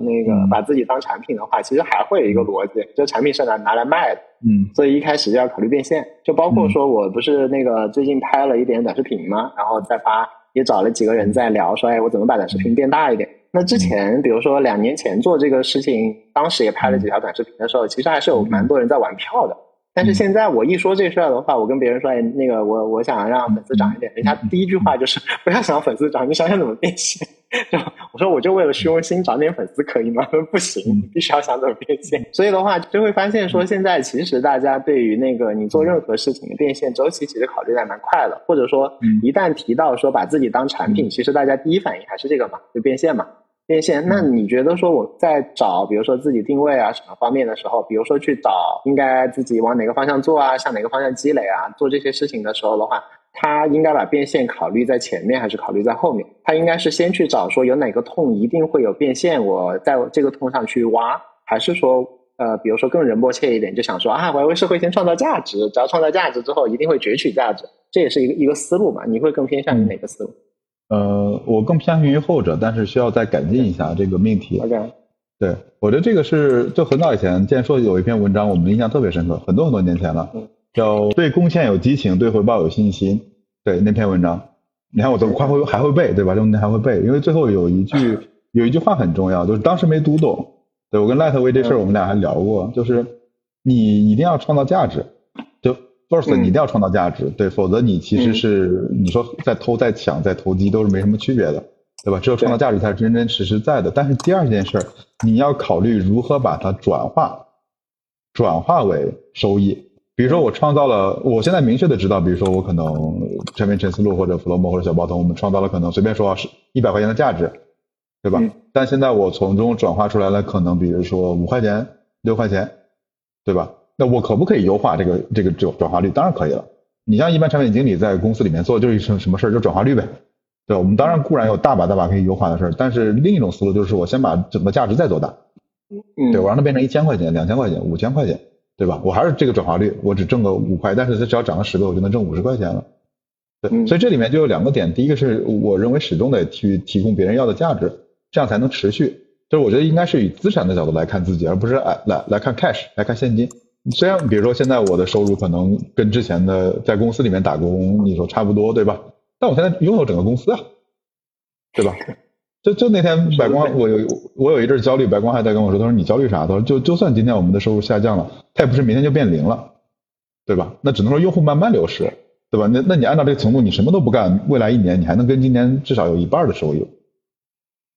那个把自己当产品的话，其实还会有一个逻辑，就产品是拿拿来卖的。嗯，所以一开始就要考虑变现，就包括说我不是那个最近拍了一点短视频嘛？然后再发。也找了几个人在聊，说：“哎，我怎么把短视频变大一点？”那之前，比如说两年前做这个事情，当时也拍了几条短视频的时候，其实还是有蛮多人在玩票的。但是现在我一说这事儿的话，我跟别人说，哎，那个我我想让粉丝涨一点，人家第一句话就是不要想粉丝涨，你想想怎么变现。就我说我就为了虚荣心涨点粉丝可以吗？不行，必须要想怎么变现。所以的话，就会发现说，现在其实大家对于那个你做任何事情的变现周期，其实考虑的蛮快的。或者说，一旦提到说把自己当产品，其实大家第一反应还是这个嘛，就变现嘛。变现，那你觉得说我在找，比如说自己定位啊什么方面的时候，比如说去找应该自己往哪个方向做啊，向哪个方向积累啊，做这些事情的时候的话，他应该把变现考虑在前面还是考虑在后面？他应该是先去找说有哪个痛一定会有变现，我在这个痛上去挖，还是说呃，比如说更人迫切一点，就想说啊，我要为社会先创造价值，只要创造价值之后，一定会攫取价值，这也是一个一个思路嘛？你会更偏向于哪个思路？呃，我更偏向于后者，但是需要再改进一下这个命题。OK，对，我觉得这个是就很早以前建硕有一篇文章，我们印象特别深刻，很多很多年前了，叫对贡献有激情，对回报有信心。对那篇文章，你看我怎么还会还会背，对吧？这种还会背，因为最后有一句有一句话很重要，就是当时没读懂。对我跟赖特威这事儿，我们俩还聊过，就是你一定要创造价值。就 First，你一定要创造价值，对，否则你其实是你说在偷、在抢、在投机都是没什么区别的，对吧？只有创造价值才是真真实实在的。但是第二件事儿，你要考虑如何把它转化，转化为收益。比如说我创造了，我现在明确的知道，比如说我可能产品、陈思路或者弗洛莫或者小包通，我们创造了可能随便说是一百块钱的价值，对吧？但现在我从中转化出来了，可能比如说五块钱、六块钱，对吧？那我可不可以优化这个这个转转化率？当然可以了。你像一般产品经理在公司里面做，就是一什什么事儿，就转化率呗。对，我们当然固然有大把大把可以优化的事儿，但是另一种思路就是我先把整个价值再做大。嗯。对我让它变成一千块钱、两千块钱、五千块钱，对吧？我还是这个转化率，我只挣个五块，但是它只要涨了十倍，我就能挣五十块钱了。对，所以这里面就有两个点，第一个是我认为始终得去提供别人要的价值，这样才能持续。就是我觉得应该是以资产的角度来看自己，而不是来来来看 cash 来看现金。虽然比如说现在我的收入可能跟之前的在公司里面打工你说差不多对吧？但我现在拥有整个公司啊，对吧？就就那天白光我有我有一阵焦虑，白光还在跟我说，他说你焦虑啥？他说就就算今天我们的收入下降了，他也不是明天就变零了，对吧？那只能说用户慢慢流失，对吧？那那你按照这个程度，你什么都不干，未来一年你还能跟今年至少有一半的收益。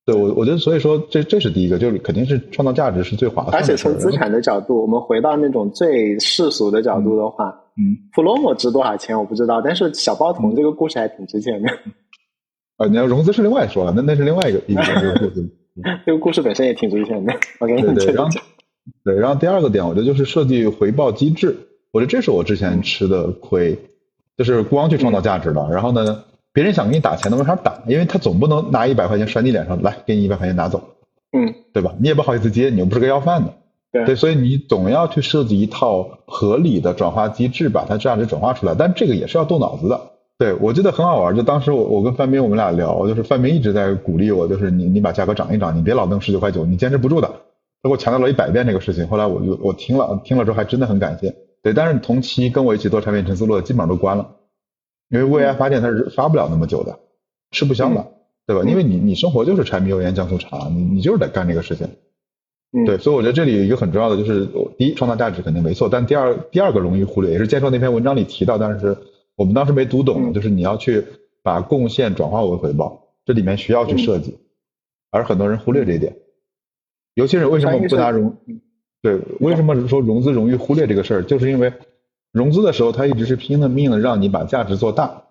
对我，我觉得所以说这这是第一个，就是肯定是创造价值是最划算的。而且从资产的角度，我们回到那种最世俗的角度的话，嗯，弗洛姆值多少钱我不知道，但是小包童这个故事还挺值钱的。啊，你要融资是另外说了，那那是另外一个一个 故事。这个故事本身也挺值钱的。OK，对对，然后对，然后第二个点，我觉得就是设计回报机制，我觉得这是我之前吃的亏，就是光去创造价值了，然后呢？别人想给你打钱都没法打，因为他总不能拿一百块钱甩你脸上，来给你一百块钱拿走，嗯，对吧？你也不好意思接，你又不是个要饭的，对，所以你总要去设计一套合理的转化机制，把它价值转化出来。但这个也是要动脑子的。对我记得很好玩，就当时我我跟范冰我们俩聊，就是范冰一直在鼓励我，就是你你把价格涨一涨，你别老弄十九块九，你坚持不住的。他给我强调了一百遍这个事情，后来我就我听了听了之后还真的很感谢。对，但是同期跟我一起做产品陈思路的基本上都关了。因为未来发电它是发不了那么久的，吃不消的，对吧？因为你你生活就是柴米油盐酱醋茶，你你就是得干这个事情，对。所以我觉得这里有一个很重要的就是，第一创造价值肯定没错，但第二第二个容易忽略，也是建硕那篇文章里提到，但是我们当时没读懂，就是你要去把贡献转化为回报，这里面需要去设计，而很多人忽略这一点，尤其是为什么不拿融，对，为什么说融资容易忽略这个事儿，就是因为。融资的时候，他一直是拼了命的让你把价值做大，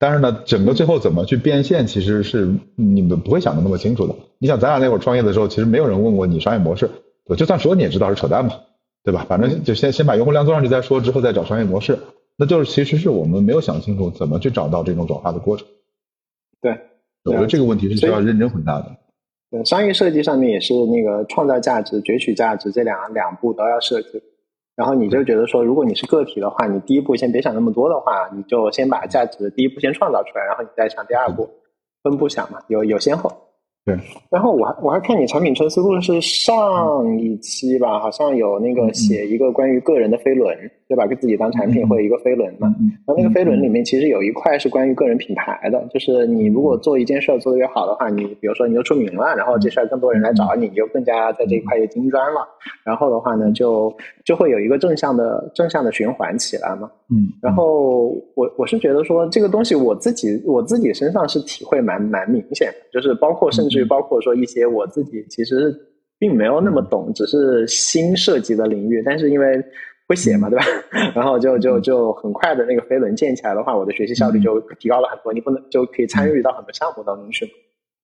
但是呢，整个最后怎么去变现，其实是你们不会想的那么清楚的。你想，咱俩那会儿创业的时候，其实没有人问过你商业模式，我就算说你也知道是扯淡嘛，对吧？反正就先先把用户量做上去再说，之后再找商业模式，那就是其实是我们没有想清楚怎么去找到这种转化的过程。对，我觉得这个问题是需要认真回答的。对，商业设计上面也是那个创造价值、攫取价值这两两步都要设计。然后你就觉得说，如果你是个体的话，你第一步先别想那么多的话，你就先把价值第一步先创造出来，然后你再想第二步，分步想嘛，有有先后。对，然后我还我还看你产品陈思路是上一期吧，好像有那个写一个关于个人的飞轮，对吧？给自己当产品或者一个飞轮嘛。然后那个飞轮里面其实有一块是关于个人品牌的，就是你如果做一件事儿做得越好的话，你比如说你就出名了，然后这事儿更多人来找你，你就更加在这一块也精专了。然后的话呢，就就会有一个正向的正向的循环起来嘛。嗯。然后我我是觉得说这个东西我自己我自己身上是体会蛮蛮明显的，就是包括甚至。就包括说一些我自己其实并没有那么懂，只是新涉及的领域，但是因为会写嘛，对吧？然后就就就很快的那个飞轮建起来的话，我的学习效率就提高了很多。你不能就可以参与到很多项目当中去。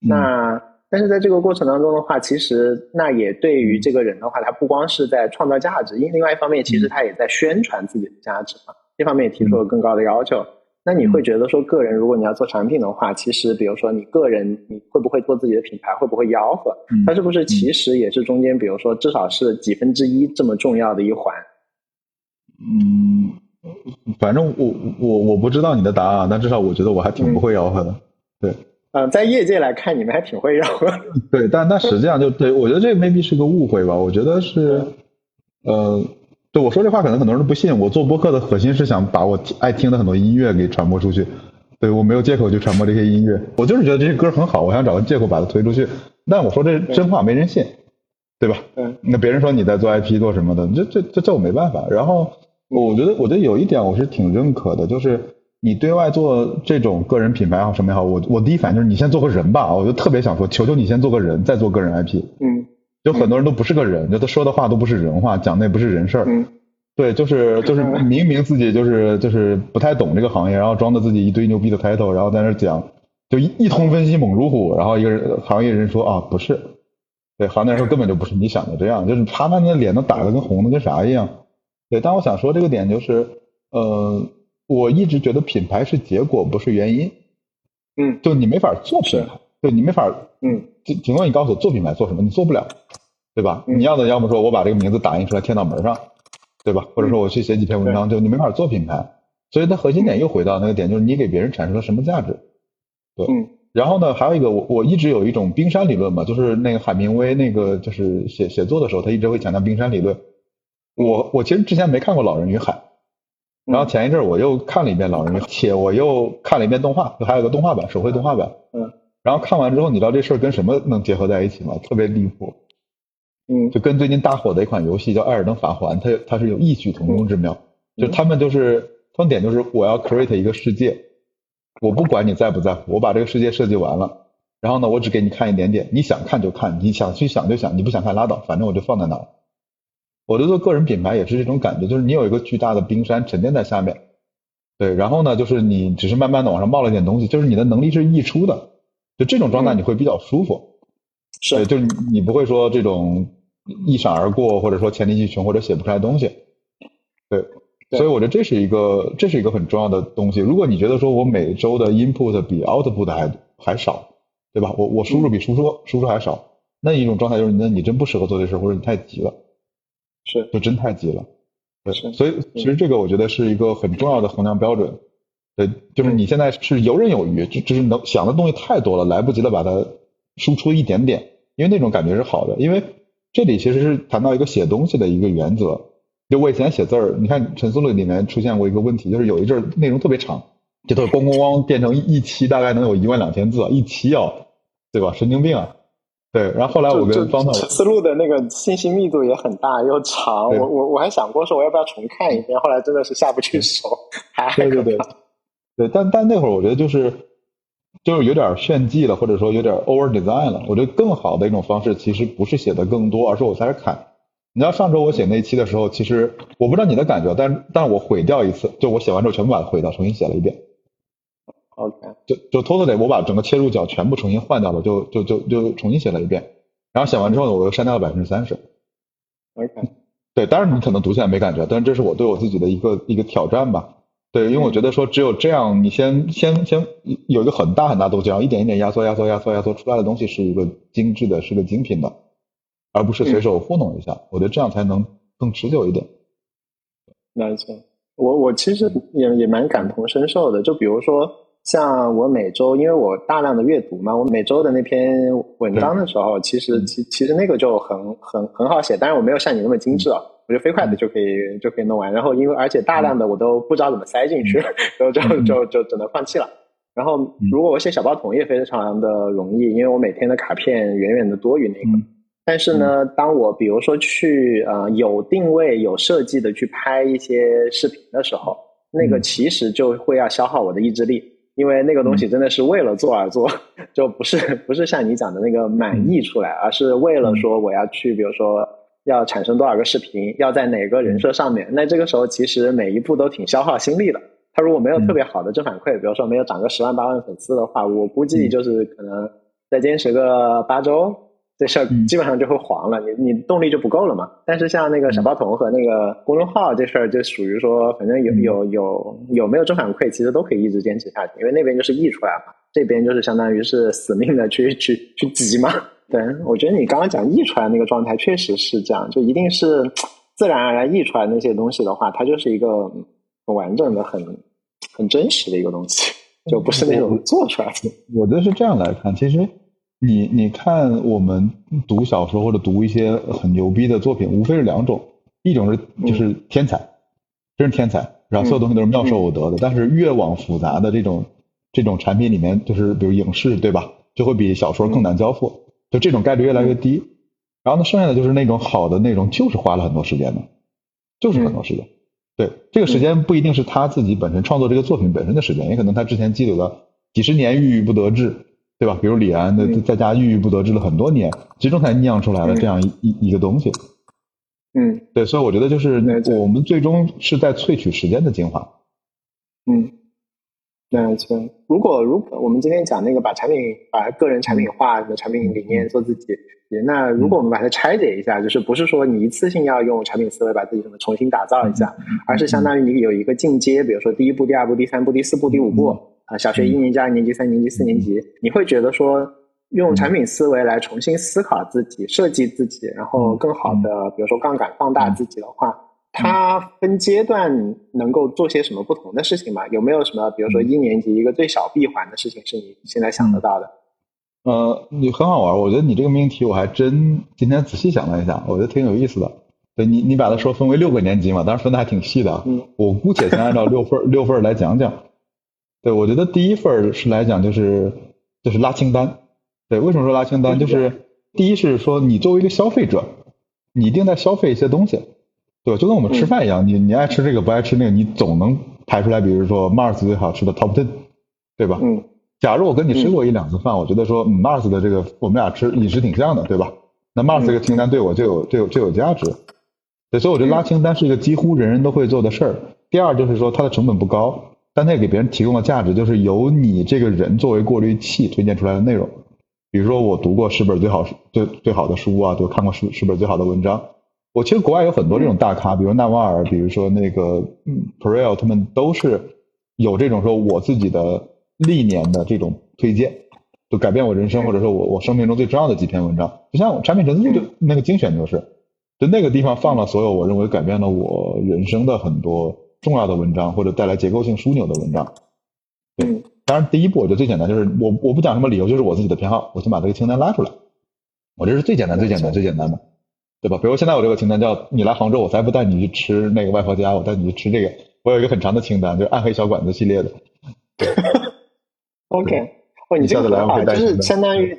那但是在这个过程当中的话，其实那也对于这个人的话，他不光是在创造价值，因另外一方面，其实他也在宣传自己的价值嘛。这方面也提出了更高的要求。那你会觉得说，个人如果你要做产品的话，其实比如说你个人你会不会做自己的品牌，会不会吆喝？它是不是其实也是中间，比如说至少是几分之一这么重要的一环？嗯，反正我我我不知道你的答案，但至少我觉得我还挺不会吆喝的。对，嗯，在业界来看，你们还挺会吆喝。对，但但实际上就对我觉得这 maybe 是个误会吧。我觉得是，呃。对，我说这话可能很多人都不信。我做播客的核心是想把我爱听的很多音乐给传播出去。对我没有借口去传播这些音乐，我就是觉得这些歌很好，我想找个借口把它推出去。但我说这真话没人信，对吧？嗯。那别人说你在做 IP 做什么的，这这这这我没办法。然后我觉得我觉得有一点我是挺认可的，就是你对外做这种个人品牌也好什么也好，我我第一反应就是你先做个人吧。我就特别想说，求求你先做个人，再做个人 IP。嗯。就很多人都不是个人，就他说的话都不是人话，讲的也不是人事儿。嗯，对，就是就是明明自己就是就是不太懂这个行业，然后装的自己一堆牛逼的 title，然后在那讲，就一一通分析猛如虎，然后一个人行业人说啊不是，对，行内人说根本就不是你想的这样，就是他那那脸都打的跟红的跟啥一样。对，但我想说这个点就是，呃，我一直觉得品牌是结果不是原因。嗯，就你没法做品牌，对你没法，嗯。请请问你告诉我做品牌做什么？你做不了，对吧？你要的要么说我把这个名字打印出来贴到门上，对吧？或者说我去写几篇文章，就你没法做品牌。所以它核心点又回到那个点，就是你给别人产生了什么价值？对。然后呢，还有一个我我一直有一种冰山理论嘛，就是那个海明威那个就是写写作的时候，他一直会强调冰山理论。我我其实之前没看过《老人与海》，然后前一阵我又看了一遍《老人与海》，且我又看了一遍动画，就还有个动画版，手绘动画版。嗯。然后看完之后，你知道这事儿跟什么能结合在一起吗？特别离谱，嗯，就跟最近大火的一款游戏叫《艾尔登法环》，它它是有异曲同工之妙。就他们就是他们点就是我要 create 一个世界，我不管你在不在乎，我把这个世界设计完了，然后呢，我只给你看一点点，你想看就看，你想去想就想，你不想看拉倒，反正我就放在那儿。我的做个人品牌也是这种感觉，就是你有一个巨大的冰山沉淀在下面，对，然后呢，就是你只是慢慢的往上冒了一点东西，就是你的能力是溢出的。就这种状态你会比较舒服，是，就是你不会说这种一闪而过，或者说黔驴技穷，或者写不出来东西，对，所以我觉得这是一个这是一个很重要的东西。如果你觉得说我每周的 input 比 output 还还少，对吧？我我输入比输出输出还少，那一种状态就是那你真不适合做这事，或者你太急了，是，就真太急了，对，所以其实这个我觉得是一个很重要的衡量标准。对，就是你现在是游刃有余，就就是能想的东西太多了，来不及的把它输出一点点，因为那种感觉是好的。因为这里其实是谈到一个写东西的一个原则。就我以前写字儿，你看陈思路里面出现过一个问题，就是有一阵内容特别长，就都咣咣咣变成一期大概能有一万两千字，一期哦，对吧？神经病啊！对，然后后来我跟方总陈思路的那个信息密度也很大又长，我我我还想过说我要不要重看一遍，后来真的是下不去手，还对对对。对，但但那会儿我觉得就是就是有点炫技了，或者说有点 over design 了。我觉得更好的一种方式其实不是写的更多，而是我在这砍。你知道上周我写那期的时候，其实我不知道你的感觉，但但是我毁掉一次，就我写完之后全部把它毁掉，重新写了一遍。OK，就就 totally 我把整个切入角全部重新换掉了，就就就就重新写了一遍。然后写完之后呢，我又删掉了百分之三十。OK，对，当然你可能读起来没感觉，但是这是我对我自己的一个一个挑战吧。对，因为我觉得说只有这样，你先先先有一个很大很大东西，然后一点一点压缩压缩压缩压缩出来的东西是一个精致的，是个精品的，而不是随手糊弄一下。我觉得这样才能更持久一点。没错，我我其实也也蛮感同身受的。就比如说，像我每周，因为我大量的阅读嘛，我每周的那篇文章的时候，其实其其实那个就很很很好写，但是我没有像你那么精致啊，我觉得飞快的就可以就可以弄完。然后因为而且大量的我都不知道怎么塞进去，就就就就只能放弃了。然后如果我写小报童也非常的容易，因为我每天的卡片远远的多于那个。但是呢，当我比如说去呃有定位有设计的去拍一些视频的时候，那个其实就会要消耗我的意志力。因为那个东西真的是为了做而做，就不是不是像你讲的那个满意出来，而是为了说我要去，比如说要产生多少个视频，要在哪个人设上面。那这个时候其实每一步都挺消耗心力的。他如果没有特别好的正反馈，比如说没有涨个十万八万粉丝的话，我估计就是可能再坚持个八周。这事儿基本上就会黄了，你你动力就不够了嘛。但是像那个小包童和那个公众号这事儿，就属于说，反正有有有有没有正反馈，其实都可以一直坚持下去，因为那边就是溢出来嘛，这边就是相当于是死命的去去去挤嘛。对，我觉得你刚刚讲溢出来那个状态确实是这样，就一定是 自然而然溢出来那些东西的话，它就是一个很完整的、很很真实的一个东西，就不是那种做出来的。我觉得是这样来看，其实。你你看，我们读小说或者读一些很牛逼的作品，无非是两种，一种是就是天才，真是天才，然后所有东西都是妙手偶得的。但是越往复杂的这种这种产品里面，就是比如影视，对吧？就会比小说更难交付，就这种概率越来越低。然后呢，剩下的就是那种好的内容，就是花了很多时间的，就是很多时间。对，这个时间不一定是他自己本身创作这个作品本身的时间，也可能他之前积累了几十年郁郁不得志。对吧？比如李安的在家郁郁不得志了很多年，最终才酿出来了这样一一一个东西。嗯，对，所以我觉得就是我们最终是在萃取时间的精华。嗯，那错。如果如果我们今天讲那个把产品把个人产品化的产品理念做自己，那如果我们把它拆解一下，就是不是说你一次性要用产品思维把自己什么重新打造一下，而是相当于你有一个进阶，比如说第一步、第二步、第三步、第四步、第五步。啊，小学一年级、二年级、三年级、四年级，你会觉得说用产品思维来重新思考自己、设计自己，然后更好的，比如说杠杆放大自己的话，它分阶段能够做些什么不同的事情吗？有没有什么，比如说一年级一个最小闭环的事情是你现在想得到的？呃，你很好玩，我觉得你这个命题我还真今天仔细想了一下，我觉得挺有意思的。对你，你把它说分为六个年级嘛，当然分的还挺细的。嗯，我姑且先按照六份六份来讲讲。对，我觉得第一份是来讲就是就是拉清单。对，为什么说拉清单？就是第一是说你作为一个消费者，你一定在消费一些东西，对？就跟我们吃饭一样，你你爱吃这个不爱吃那个，你总能排出来，比如说 Mars 最好吃的 Top Ten，对吧？嗯。假如我跟你吃过一两次饭，我觉得说 Mars 的这个我们俩吃饮食挺像的，对吧？那 Mars 这个清单对我就有就有就有价值。对，所以我觉得拉清单是一个几乎人人都会做的事儿。第二就是说它的成本不高。但它也给别人提供了价值，就是由你这个人作为过滤器推荐出来的内容。比如说，我读过十本最好最最好的书啊，就看过十十本最好的文章。我其实国外有很多这种大咖，比如纳瓦尔，比如说那个嗯 p r e l 他们都是有这种说我自己的历年的这种推荐，就改变我人生，或者说我我生命中最重要的几篇文章。就像产品陈述就那个精选就是，就那个地方放了所有我认为改变了我人生的很多。重要的文章或者带来结构性枢纽的文章，对，当然第一步我觉得最简单就是我我不讲什么理由，就是我自己的偏好，我先把这个清单拉出来，我这是最简单最简单最简单的，对吧？比如现在我这个清单叫你来杭州，我才不带你去吃那个外婆家，我带你去吃这个。我有一个很长的清单，就是暗黑小馆子系列的。OK，哦，你这个很好，就是相当于。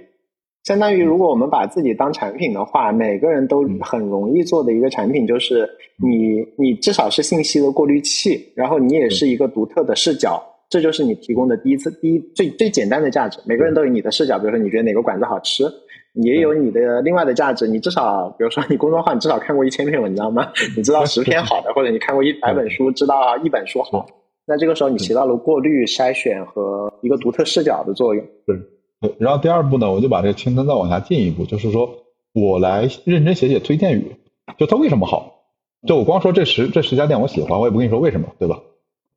相当于，如果我们把自己当产品的话，每个人都很容易做的一个产品，就是你，你至少是信息的过滤器，然后你也是一个独特的视角，这就是你提供的第一次、第一最最简单的价值。每个人都有你的视角，比如说你觉得哪个馆子好吃，也有你的另外的价值。你至少，比如说你公众号，你至少看过一千篇文章吗？你知道十篇好的，或者你看过一百本书，知道一本书好。那这个时候你起到了过滤、筛选和一个独特视角的作用。对。然后第二步呢，我就把这个清单再往下进一步，就是说我来认真写写推荐语，就它为什么好？就我光说这十这十家店我喜欢，我也不跟你说为什么，对吧？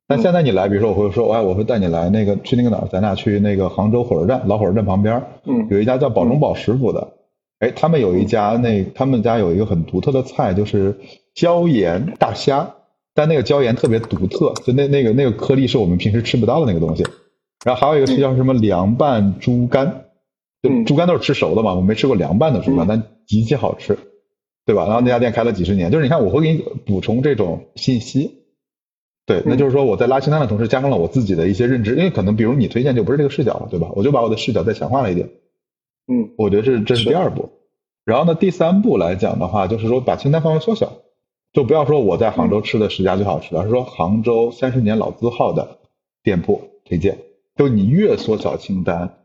但现在你来，比如说我会说，哎，我会带你来那个去那个哪儿，咱俩去那个杭州火车站老火车站旁边，嗯，有一家叫宝中宝食府的，哎，他们有一家那他们家有一个很独特的菜，就是椒盐大虾，但那个椒盐特别独特，就那那个那个颗粒是我们平时吃不到的那个东西。然后还有一个是叫什么凉拌猪肝，就嗯。猪肝都是吃熟的嘛，我没吃过凉拌的猪肝，嗯。但极其好吃，对吧？然后那家店开了几十年，就是你看我会给你补充这种信息，对，那嗯就是说我在拉清单的同时加上了我自己的一些认知，因为可能比如你推荐就不是这个视角了，对吧？我就把我的视角再强化了一点，嗯我觉得是这是是第二步。然后呢，第三步来讲的话，就是说把清单范围缩小，就不要说我在杭州吃的十家最好吃的，而是说杭州三十年老字号的店铺推荐。就你越缩小清单，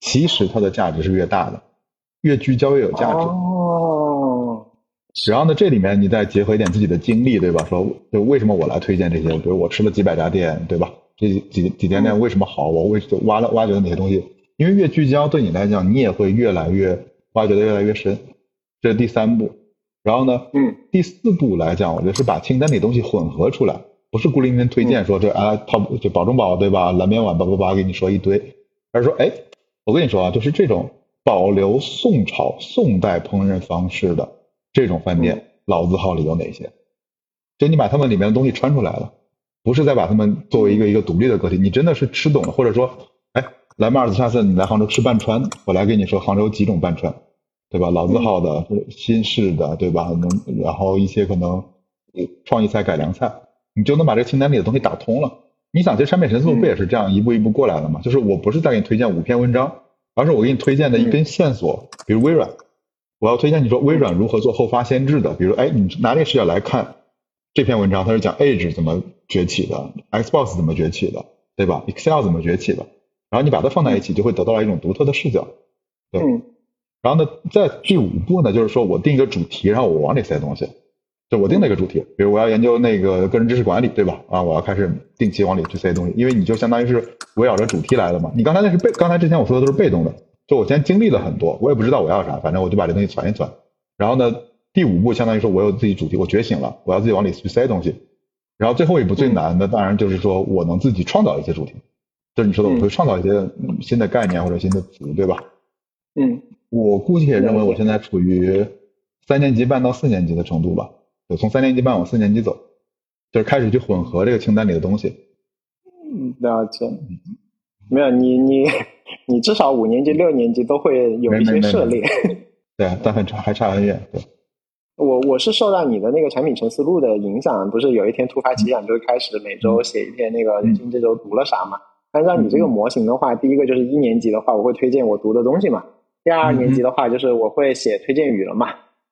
其实它的价值是越大的，越聚焦越有价值。哦，然后呢，这里面你再结合一点自己的经历，对吧？说就为什么我来推荐这些？比如我吃了几百家店，对吧？这几几家店为什么好？我为就挖了挖掘了哪些东西？因为越聚焦，对你来讲，你也会越来越挖掘的越来越深。这是第三步。然后呢，嗯第四步来讲，我觉得是把清单里东西混合出来，不是孤零零推荐说这啊淘就宝中宝对吧？蓝边碗叭叭叭给你说一堆，而是说哎，我跟你说啊，就是这种保留宋朝宋代烹饪方式的这种饭店，老字号里有哪些？就你把他们里面的东西穿出来了，不是再把他们作为一个一个独立的个体，你真的是吃懂了，或者说，哎，来马尔斯下次你来杭州吃半川，我来给你说杭州几种半川，对吧？老字号的、新式的，对吧？能然后一些可能呃创意菜、改良菜，你就能把这个清单里的东西打通了。你想，这产品神速不也是这样一步一步过来的吗？就是我不是在给你推荐五篇文章，而是我给你推荐的一根线索，比如微软，我要推荐你说微软如何做后发先至的，比如哎，你拿这个视角来看这篇文章，它是讲 Edge 怎么崛起的，Xbox 怎么崛起的，对吧？Excel 怎么崛起的，然后你把它放在一起，就会得到一种独特的视角。对嗯然后呢，在第五步呢，就是说我定一个主题，然后我往里塞东西。就我定了一个主题，比如我要研究那个个人知识管理，对吧？啊，我要开始定期往里去塞东西，因为你就相当于是围绕着主题来的嘛。你刚才那是被，刚才之前我说的都是被动的，就我先经历了很多，我也不知道我要啥，反正我就把这东西攒一攒。然后呢，第五步相当于说我有自己主题，我觉醒了，我要自己往里去塞东西。然后最后一步最难的，当然就是说我能自己创造一些主题，就是你说的，我会创造一些嗯新的概念或者新的词，对吧？嗯我估计也认为我现在处于三年级半到四年级的程度吧，就从三年级半往四年级走，就是开始去混合这个清单里的东西。嗯，了解。没有你你你至少五年级六年级都会有一些涉猎。对，但很差，还差很远。对，我我是受到你的那个产品陈思路的影响，不是有一天突发奇想，就是开始每周写一篇那个人性这周读了啥嘛。按照你这个模型的话，第一个就是一年级的话，我会推荐我读的东西嘛。第二年级的话，就是我会写推荐语了嘛。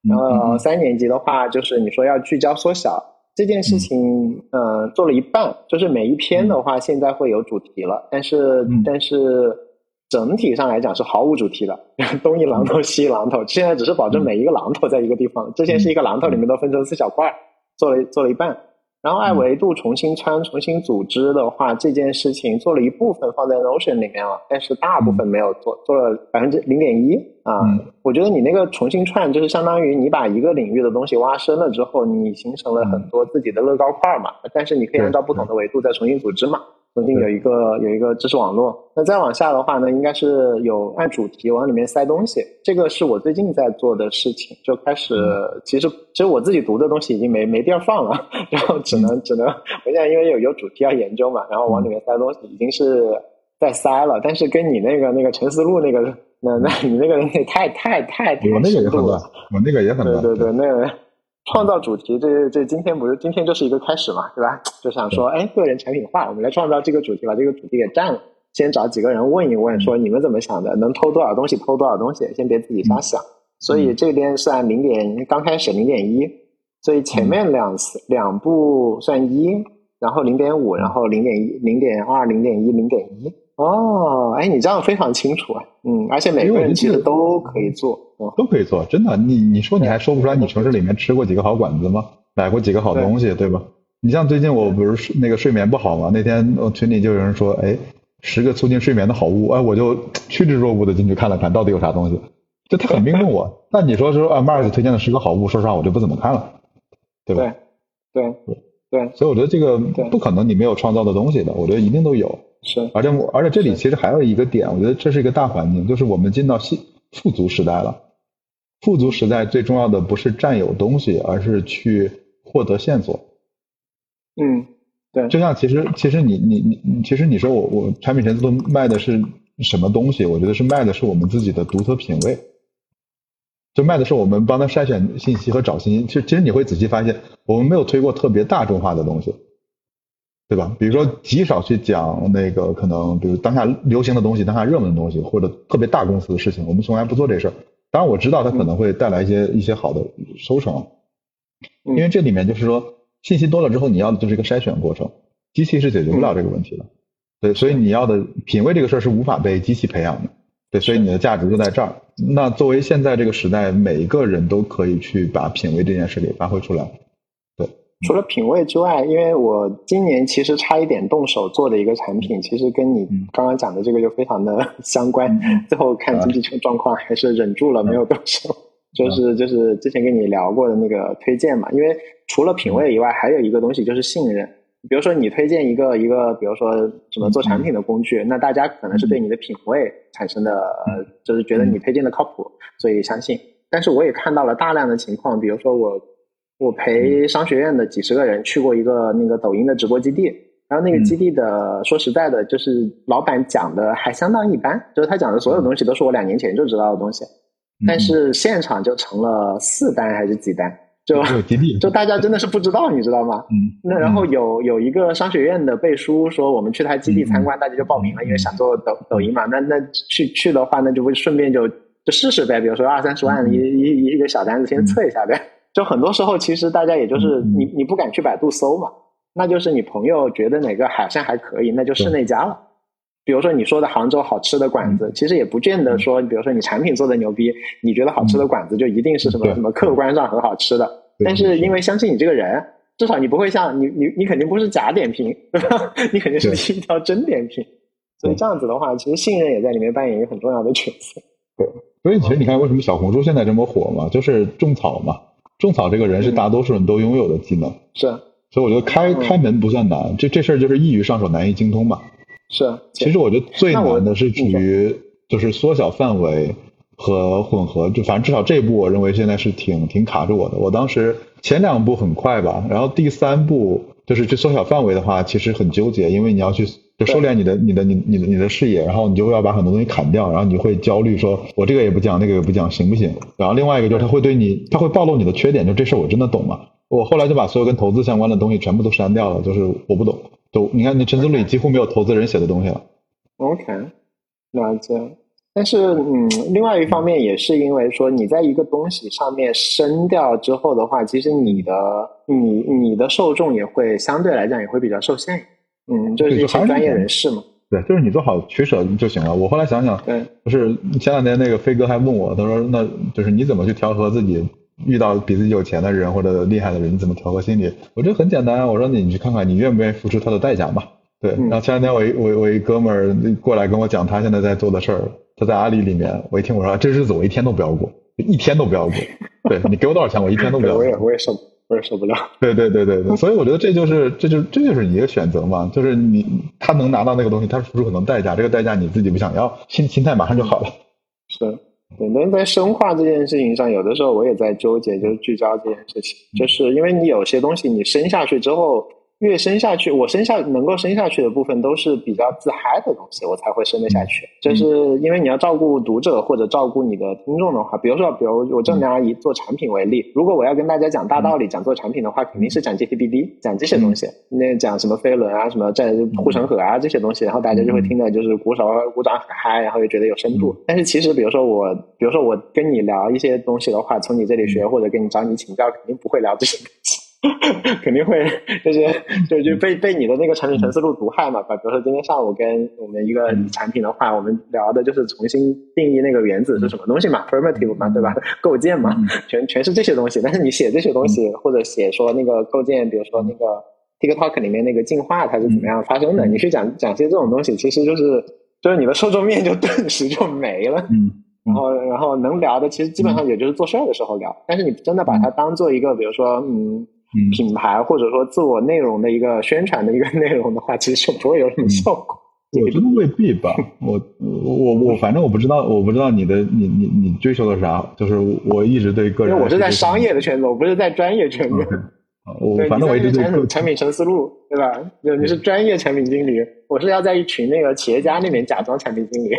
然后三年级的话，就是你说要聚焦缩小这件事情，呃，做了一半，就是每一篇的话，现在会有主题了，但是嗯但是整体上来讲是毫无主题的，东一榔头西一榔头，现在只是保证每一个榔头在一个地方，之前是一个榔头里面都分成四小块，做了做了一半。然后按维度重新穿、重新组织的话，这件事情做了一部分放在 Notion 里面了，但是大部分没有做，做了百分之零点一啊。嗯我觉得你那个重新串，就是相当于你把一个领域的东西挖深了之后，你形成了很多自己的乐高块嘛。但是你可以按照不同的维度再重新组织嘛，重新有一个有一个知识网络。那再往下的话呢，应该是有按主题往里面塞东西，这个是我最近在做的事情。就开始，其实其实我自己读的东西已经没没地儿放了，然后只能只能我现在因为有有主题要研究嘛，然后往里面塞东西已经是在塞了，但是跟你那个那个陈思路那个。那那你那个那太太太太我那个也很了乱，我那个也很乱。对对对，那个创造主题，这这今天不是今天就是一个开始嘛，对吧？就想说，哎，个人产品化，我们来创造这个主题，把这个主题给占了。先找几个人问一问，说你们怎么想的？能偷多少东西偷多少东西，先别自己瞎想。所以这边是按零点，刚开始零点一，所以前面两次两步算一，然后零点五，然后零点一、零点二、零点一、零点一。哦，哎，你这样非常清楚啊，嗯，而且每个人其实都可以做，嗯、都可以做，真的。你你说你还说不出来你城市里面吃过几个好馆子吗？买过几个好东西，对吧？你像最近我不是那个睡眠不好嘛，那天我群里就有人说，哎，十个促进睡眠的好物，哎，我就趋之若鹜的进去看了看，到底有啥东西？就他很命中我。但你说说啊，Mars 推荐的十个好物，说实话我就不怎么看了，对吧？对对对，所以我觉得这个不可能你没有创造的东西的，我觉得一定都有。是，而且而且这里其实还有一个点，我觉得这是一个大环境，就是我们进到富富足时代了。富足时代最重要的不是占有东西，而是去获得线索。嗯，对，就像其实其实你你你其实你说我我产品陈词都卖的是什么东西？我觉得是卖的是我们自己的独特品味，就卖的是我们帮他筛选信息和找信息。其实其实你会仔细发现，我们没有推过特别大众化的东西，对吧？比如说极少去讲那个可能比如当下流行的东西、当下热门的东西，或者特别大公司的事情，我们从来不做这事儿。当然我知道它可能会带来一些一些好的收成，因为这里面就是说。信息多了之后，你要的就是一个筛选过程，机器是解决不了这个问题的。对，所以你要的品味这个事儿是无法被机器培养的。对，所以你的价值就在这儿。那作为现在这个时代，每一个人都可以去把品味这件事给发挥出来。对，除了品味之外，因为我今年其实差一点动手做的一个产品，其实跟你刚刚讲的这个就非常的 相关。最后看经济圈状况，还是忍住了没有动手。就是就是之前跟你聊过的那个推荐嘛，因为除了品味以外，还有一个东西就是信任。比如说你推荐一个一个，比如说什么做产品的工具，那大家可能是对你的品味产生的，就是觉得你推荐的靠谱，所以相信。但是我也看到了大量的情况，比如说我我陪商学院的几十个人去过一个那个抖音的直播基地，然后那个基地的说实在的，就是老板讲的还相当一般，就是他讲的所有东西都是我两年前就知道的东西。但是现场就成了四单还是几单？就就大家真的是不知道，你知道吗？嗯。那然后有有一个商学院的背书说，我们去他基地参观，大家就报名了，因为想做抖抖音嘛。那那去去的话，那就会顺便就就试试呗。比如说二三十万一一一个小单子，先测一下呗。就很多时候，其实大家也就是你你不敢去百度搜嘛，那就是你朋友觉得哪个好像还可以，那就试那家了。比如说你说的杭州好吃的馆子，其实也不见得说，比如说你产品做的牛逼，你觉得好吃的馆子就一定是什么什么客观上很好吃的。但是因为相信你这个人，至少你不会像你你你肯定不是假点评，对吧？你肯定是一条真点评。所以这样子的话，其实信任也在里面扮演一个很重要的角色。对，所以其实你看为什么小红书现在这么火嘛，就是种草嘛。种草这个人是大多数人都拥有的技能。是。所以我觉得开开门不算难，这这事儿就是易于上手难于精通嘛。是，其实我觉得最难的是处于就是缩小范围和混合，就反正至少这一步，我认为现在是挺挺卡住我的。我当时前两步很快吧，然后第三步就是去缩小范围的话，其实很纠结，因为你要去就收敛你的你的你你的你的视野，然后你就会要把很多东西砍掉，然后你会焦虑说，我这个也不讲，那个也不讲，行不行？然后另外一个就是他会对你，他会暴露你的缺点，就这事我真的懂吗？我后来就把所有跟投资相关的东西全部都删掉了，就是我不懂。都，你看，那陈总里几乎没有投资人写的东西了。OK，了解。但是，嗯，另外一方面也是因为说，你在一个东西上面深掉之后的话，其实你的你你的受众也会相对来讲也会比较受限。嗯，就是一些专业人士嘛。对，就是你做好取舍就行了。我后来想想，对，不是前两天那个飞哥还问我，他说，那就是你怎么去调和自己？遇到比自己有钱的人或者厉害的人，你怎么调和心理？我觉得很简单，我说你你去看看，你愿不愿意付出他的代价嘛？对。然后前两天我一我我一哥们儿过来跟我讲他现在在做的事儿，他在阿里里面，我一听我说这日子我一天都不要过，一天都不要过。对你给我多少钱，我一天都不要。我也我也受我也受不了。对对对对对，所以我觉得这就是这就这就是你的选择嘛，就是你他能拿到那个东西，他付出很多代价，这个代价你自己不想要，心心态马上就好了。是。对，那在生化这件事情上，有的时候我也在纠结，就是聚焦这件事情，就是因为你有些东西你生下去之后。越深下去，我深下能够深下去的部分都是比较自嗨的东西，我才会深得下去。就是因为你要照顾读者或者照顾你的听众的话，比如说，比如我正拿以做产品为例，如果我要跟大家讲大道理，讲做产品的话，肯定是讲 GTBD，讲这些东西。那讲什么飞轮啊，什么在护城河啊这些东西，然后大家就会听的就是鼓手鼓掌很嗨，然后又觉得有深度。但是其实，比如说我，比如说我跟你聊一些东西的话，从你这里学或者跟你找你请教，肯定不会聊这些东西。肯定会，就是就就被被你的那个产品陈思路毒害嘛。比如说今天上午跟我们一个产品的话，我们聊的就是重新定义那个原子是什么东西嘛，primitive 嘛，对吧？构建嘛，全全是这些东西。但是你写这些东西，或者写说那个构建，比如说那个 TikTok 里面那个进化它是怎么样发生的，你去讲讲些这种东西，其实就是就是你的受众面就顿时就没了。嗯。然后然后能聊的，其实基本上也就是做事儿的时候聊。但是你真的把它当做一个，比如说嗯。品牌或者说自我内容的一个宣传的一个内容的话，其实就不会有什么效果。我觉得未必吧。我我我反正我不知道，我不知道你的你你你追求的啥。就是我一直对个人，因为我是在商业的圈子，我不是在专业圈子。我，反正我一直对产品陈思路，对吧？就你是专业产品经理，我是要在一群那个企业家那边假装产品经理，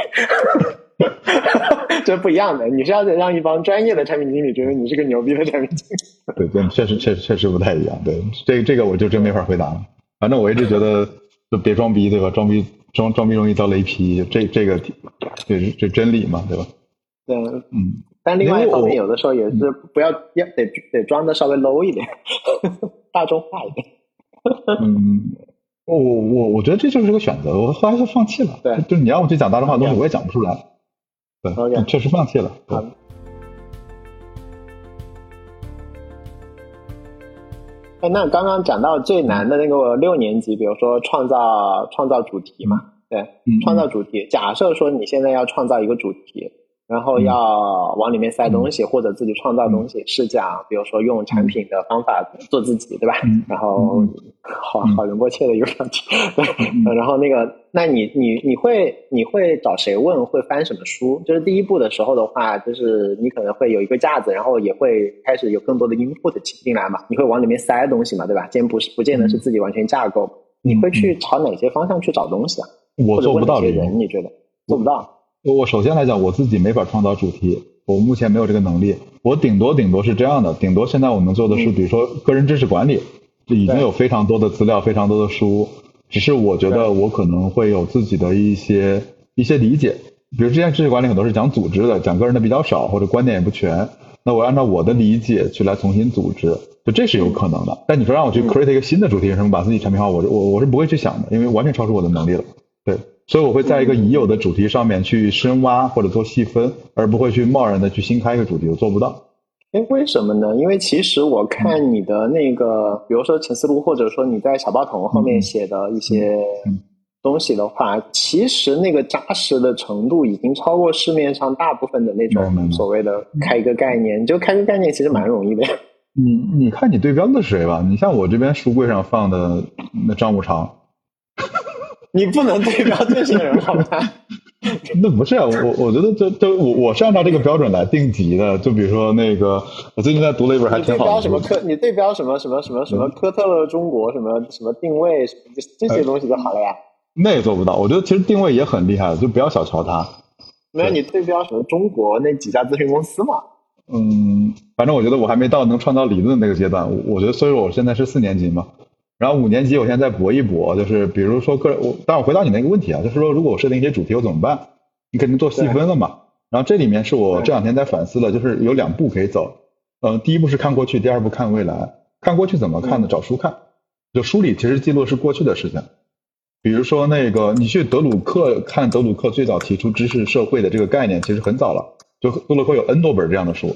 这不一样的。你是要让一帮专业的产品经理觉得你是个牛逼的产品经理。对对，确实确实确实不太一样。对，这这个我就真没法回答了。反正我一直觉得就别装逼，对吧？装逼装装逼容易遭雷劈，这这个这是这真理嘛，对吧？对，嗯。但另外一方面，有的时候也是不要要得得装的稍微 low 一点，大众化一点。嗯，我我我我觉得这就是个选择，我后来就放弃了。对就是你让我去讲大众化的东西，我也讲不出来。对 OK 确实放弃了。好的哎，那刚刚讲到最难的那个六年级，比如说创造创造主题嘛，对，嗯，创造主题。假设说你现在要创造一个主题，然后嗯要往里面塞东西，或者自己创造东西，是讲比如说用产品的方法做自己，对吧？嗯然后嗯好嗯好人波切的一个问题，然后那个，那你你你会你会找谁问？会翻什么书？就是第一步的时候的话，就是你可能会有一个架子，然后也会开始有更多的 input 进进来嘛，你会往里面塞东西嘛，对吧？既然不是不见得是自己完全架构，你会去朝哪些方向去找东西啊？我做不到人？你觉得做不到？我我首先来讲，我自己没法创造主题，我目前没有这个能力。我顶多顶多是这样的，顶多现在我们做的是，嗯比如说个人知识管理，已经有非常多的资料，非常多的书。只是我觉得我可能会有自己的一些一些理解，比如之前知识管理很多是讲组织的，讲个人的比较少，或者观点也不全。那我按照我的理解去来重新组织，就这是有可能的。但你说让我去嗯 create 一个新的主题，什么把自己产品化，我我我是不会去想的，因为完全超出我的能力了。对，所以我会在一个已有的主题上面去深挖或者做细分，而不会去贸然的去新开一个主题，我做不到。哎，为什么呢？因为其实我看你的那个，比如说陈思路，或者说你在小报童后面写的一些嗯东西的话，其实那个扎实的程度已经超过市面上大部分的那种所谓的开一个概念。你就开个概念，其实蛮容易的。你你看你对标的是谁吧？你像我这边书柜上放的那张五常，你不能对标这些人，好吗？那不是啊，我我我觉得这这我我是按照这个标准来定级的。就比如说那个，我最近在读了一本还挺好的书，标什么科？你对标什么什么什么什么科特勒中国什么什么定位这这些东西就好了呀。那也做不到。我觉得其实定位也很厉害的，就不要小瞧它。没有你对标什么中国那几家咨询公司嘛？嗯，反正我觉得我还没到能创造理论那个阶段。我我觉得，所以我现在是四年级嘛，然后五年级我现在在搏一搏，就是比如说个人，我但我回答你那个问题啊，就是说如果我设定一些主题，我怎么办？你肯定做细分了嘛。然后这里面是我这两天在反思的，就是有两步可以走。嗯，第一步是看过去，第二步看未来。看过去怎么看呢？找书看，就书里其实记录是过去的事情。比如说那个，你去德鲁克看德鲁克最早提出知识社会的这个概念，其实很早了。就德鲁克有 N 多本这样的书，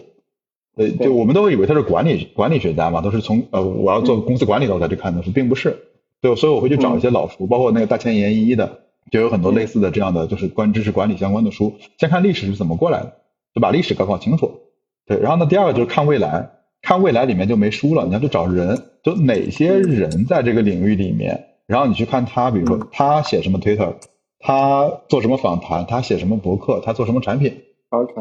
呃，对就我们都会以为他是管理管理学家嘛，都是从呃我要做公司管理的我才去看的书，并不是。对，所以我会去找一些老书，包括那个大前研一的，就有很多类似的这样的，就是关于知识管理相关的书。先看历史是怎么过来的，就把历史搞搞清楚。对，然后呢，第二个就是看未来，看未来里面就没书了，你要去找人，就哪些人在这个领域里面，然后你去看他，比如说他写什么 Twitter，他做什么访谈，他写什么博客，他做什么产品。OK，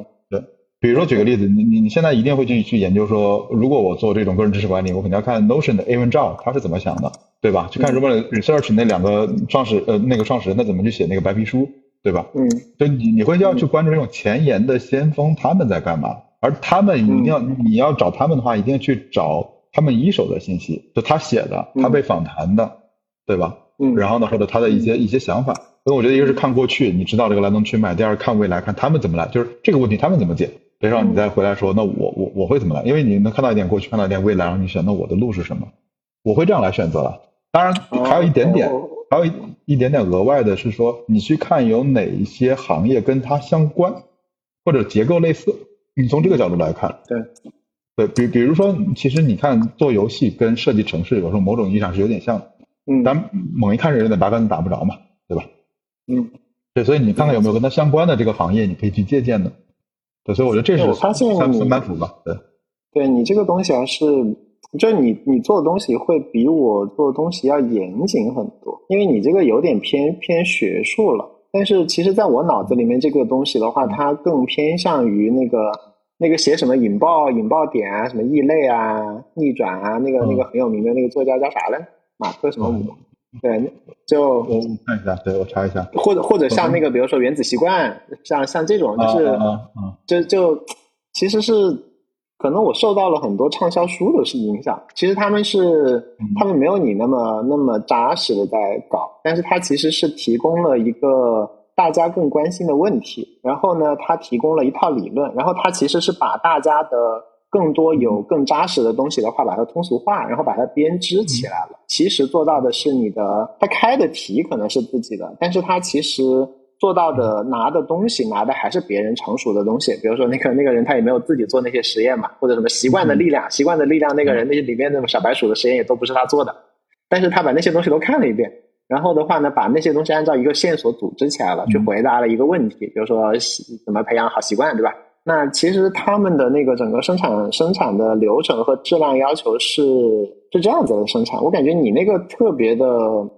比如说举个例子，你你你现在一定会去去研究说，如果我做这种个人知识管理，我肯定要看 Notion 的 A 文照他是怎么想的，对吧？去看如果 Research 那两个创始呃那个创始人他怎么去写那个白皮书，对吧？嗯就你你会要去关注这种前沿的先锋他们在干嘛，而他们一定要、你要找他们的话，一定要去找他们一手的信息，就他写的，他被访谈的，对吧？嗯，然后呢，或者他的一些一些想法。所以我觉得一个是看过去，你知道这个来龙去脉；第二看未来，看他们怎么来，就是这个问题他们怎么解。别让你再回来说，那我我我会怎么来？因为你能看到一点过去，看到一点未来，然后你选，那我的路是什么？我会这样来选择了。当然还有一点点，哦还有一一点点额外的是说，你去看有哪一些行业跟它相关，或者结构类似，你从这个角度来看。对。对，比比如说，其实你看做游戏跟设计城市，有时候某种意义上是有点像的。嗯，咱猛一看是有点八竿子打不着嘛，对吧？嗯，对，所以你看看有没有跟它相关的这个行业，你可以去借鉴的。对，所以我觉得这是我发现算你算板斧吧。对，对你这个东西还是，就是你你做的东西会比我做的东西要严谨很多，因为你这个有点偏偏学术了。但是其实在我脑子里面，这个东西的话，它更偏向于那个那个写什么引爆引爆点啊，什么异类啊、逆转啊，那个、嗯那个很有名的那个作家叫啥来？马克什么姆？对，就我看一下，对我查一下。或者或者像那个，比如说原子习惯，像像这种，就是、啊啊啊就就其实是可能我受到了很多畅销书的是影响。其实他们是他们没有你那么那么扎实的在搞，但是它其实是提供了一个大家更关心的问题，然后呢，它提供了一套理论，然后它其实是把大家的更多有更扎实的东西的话，把它通俗化，然后把它编织起来了。其实做到的是你的，他开的题可能是自己的，但是他其实做到的拿的东西拿的还是别人成熟的东西。比如说那个那个人他也没有自己做那些实验嘛，或者什么习惯的力量，习惯的力量那个人那些里面那种小白鼠的实验也都不是他做的，但是他把那些东西都看了一遍。然后的话呢，把那些东西按照一个线索组织起来了，去回答了一个问题，比如说习怎么培养好习惯，对吧？那其实他们的那个整个生产生产的流程和质量要求是是这样子的生产。我感觉你那个特别的，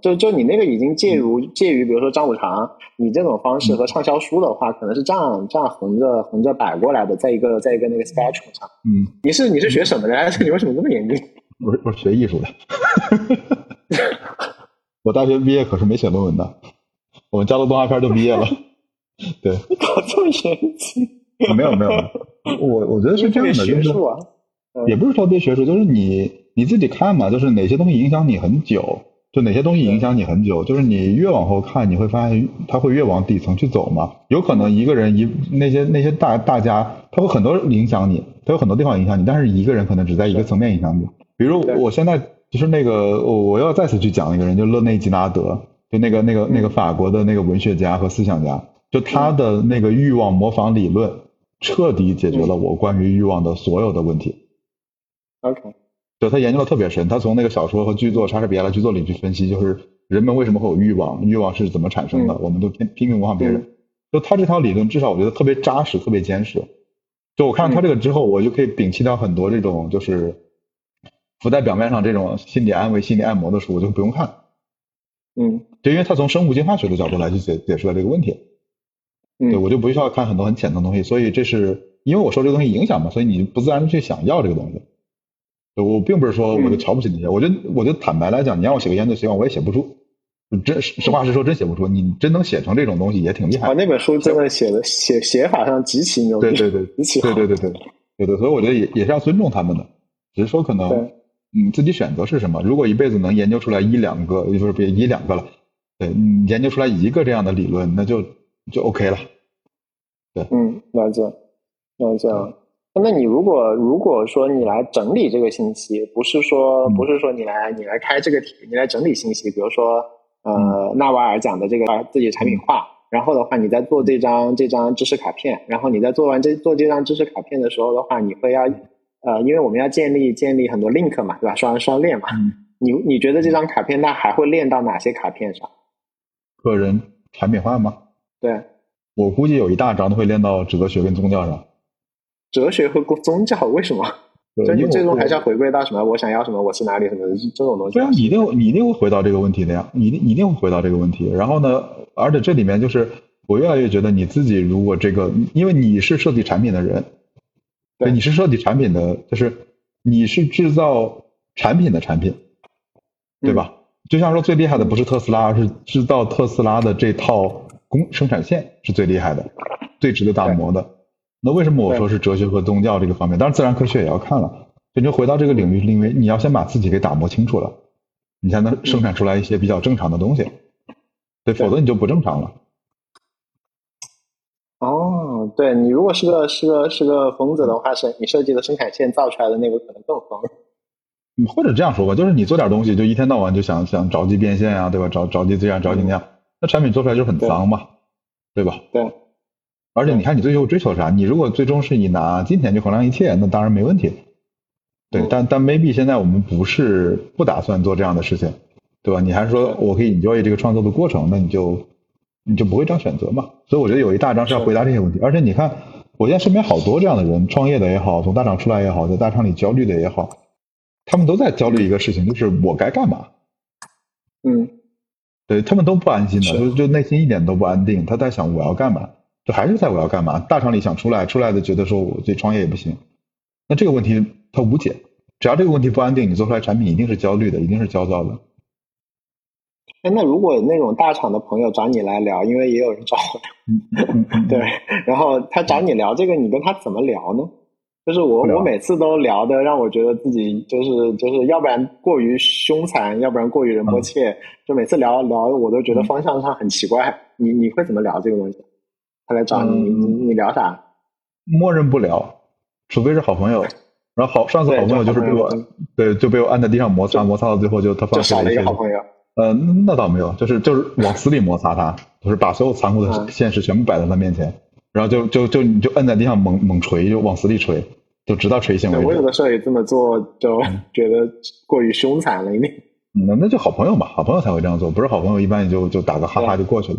就就你那个已经介入介于，比如说张五常，你这种方式和畅销书的话，可能是这样这样横着横着摆过来的，在一个在一个那个 spectrum 上。嗯，你是你是学什么的？你为什么这么严谨？我是我是学艺术的，我大学毕业可是没写论文的，我们加州动画片就毕业了。对，搞这么严谨？没有没有，我我觉得是这样的，就是学术啊。也不是说别学术，就是你你自己看嘛，就是哪些东西影响你很久，就哪些东西影响你很久，就是你越往后看，你会发现它会越往底层去走嘛。有可能一个人一那些那些大大家，他会很多影响你，他有很多地方影响你，但是一个人可能只在一个层面影响你。比如对我现在就是那个，我我要再次去讲一个人，就勒内吉拉德，就那个那个那个法国的那个文学家和思想家，就他的那个欲望模仿理论，彻底解决了我关于欲望的所有的问题。OK，对他研究的特别深，他从那个小说和剧作、莎士比亚的剧作里去分析，就是人们为什么会有欲望，欲望是怎么产生的，嗯我们都拼拼命模仿别人。就他这套理论，至少我觉得特别扎实，特别坚实。就我看到他这个之后，我就可以摒弃掉很多这种就是浮在表面上这种心理安慰、心理按摩的书，我就不用看。嗯就因为他从生物进化学的角度来去解解释了这个问题，嗯，对我就不需要看很多很浅层的东西。所以这是因为我受这个东西影响嘛，所以你不自然的去想要这个东西。对我并不是说我就瞧不起那些，我觉得我就坦白来讲，你让我写个研究习惯，我也写不出。真实话实说，真写不出。你真能写成这种东西，也挺厉害啊，。那本书真的写的写写法上极其牛逼，对对对极其好对对对对对对，所以我觉得也也是要尊重他们的，只是说可能对嗯自己选择是什么。如果一辈子能研究出来一两个，就是别一两个了，对，嗯研究出来一个这样的理论，那就就 OK 了。对嗯，了解，了解了。那你如果如果说你来整理这个信息，不是说嗯不是说你来你来开这个题，你来整理信息，比如说嗯呃纳瓦尔讲的这个自己产品化，然后的话你在做这张这张知识卡片，然后你在做完这做这张知识卡片的时候的话，你会要呃，因为我们要建立建立很多 link 嘛，对吧？双双链嘛。嗯 你你觉得这张卡片那还会链到哪些卡片上？个人产品化吗？对，我估计有一大章都会练到哲学跟宗教上。哲学和宗教为什么？对所以你因为我最终还是要回归到什么？我想要什么？我是哪里？什么这种东西对？啊，你一定你一定会回到这个问题的呀，你你一定会回到这个问题。然后呢，而且这里面就是我越来越觉得你自己如果这个，因为你是设计产品的人，对你是设计产品的，就是你是制造产品的产品，对吧？就像说最厉害的不是特斯拉，而是制造特斯拉的这套工生产线是最厉害的，最值得打磨的。那为什么我说是哲学和宗教这个方面？当然，自然科学也要看了。所以就回到这个领域，是因为你要先把自己给打磨清楚了，你才能生产出来一些比较正常的东西。对，否则你就不正常了。哦，对你如果是个是个是个疯子的话，是你设计的生产线造出来的那个可能更疯。嗯或者这样说吧，就是你做点东西，就一天到晚就想想着急变现呀、对吧？着着急这样，着急那样，那产品做出来就是很脏嘛，对吧？对，而且你看你最后追求啥？你如果最终是以拿金钱去衡量一切，那当然没问题。对，嗯但但 maybe 现在我们不是不打算做这样的事情，对吧？你还是说我可以 enjoy 这个创作的过程，那你就你就不会这样选择嘛？所以我觉得有一大章是要回答这些问题。而且你看，我现在身边好多这样的人，创业的也好，从大厂出来也好，在大厂里焦虑的也好，他们都在焦虑一个事情，就是我该干嘛？嗯对他们都不安心的，就就内心一点都不安定。他在想我要干嘛？就还是在我要干嘛？大厂里想出来，出来的觉得说我这创业也不行，那这个问题他无解。只要这个问题不安定，你做出来产品一定是焦虑的，一定是焦躁的。哎，那如果那种大厂的朋友找你来聊，因为也有人找我，对，然后他找你聊这个，你跟他怎么聊呢？就是我我每次都聊的让我觉得自己就是就是要不然过于凶残，要不然过于人波切，就每次聊聊我都觉得方向上很奇怪。你你会怎么聊这个东西？他来找你，你你聊啥？默认不聊，除非是好朋友。然后好，上次好朋友就是被我对就被我按在地上摩擦摩擦到最后就他放少了一个好朋友。呃，那倒没有，就是就是往死里摩擦他，就是把所有残酷的现实全部摆在他面前，然后就就就你就摁在地上猛猛捶，就往死里捶，就直到捶醒为止。我有的时候也这么做，就觉得过于凶残了一点。那那就好朋友嘛，好朋友才会这样做，不是好朋友一般也就就打个哈哈就过去了。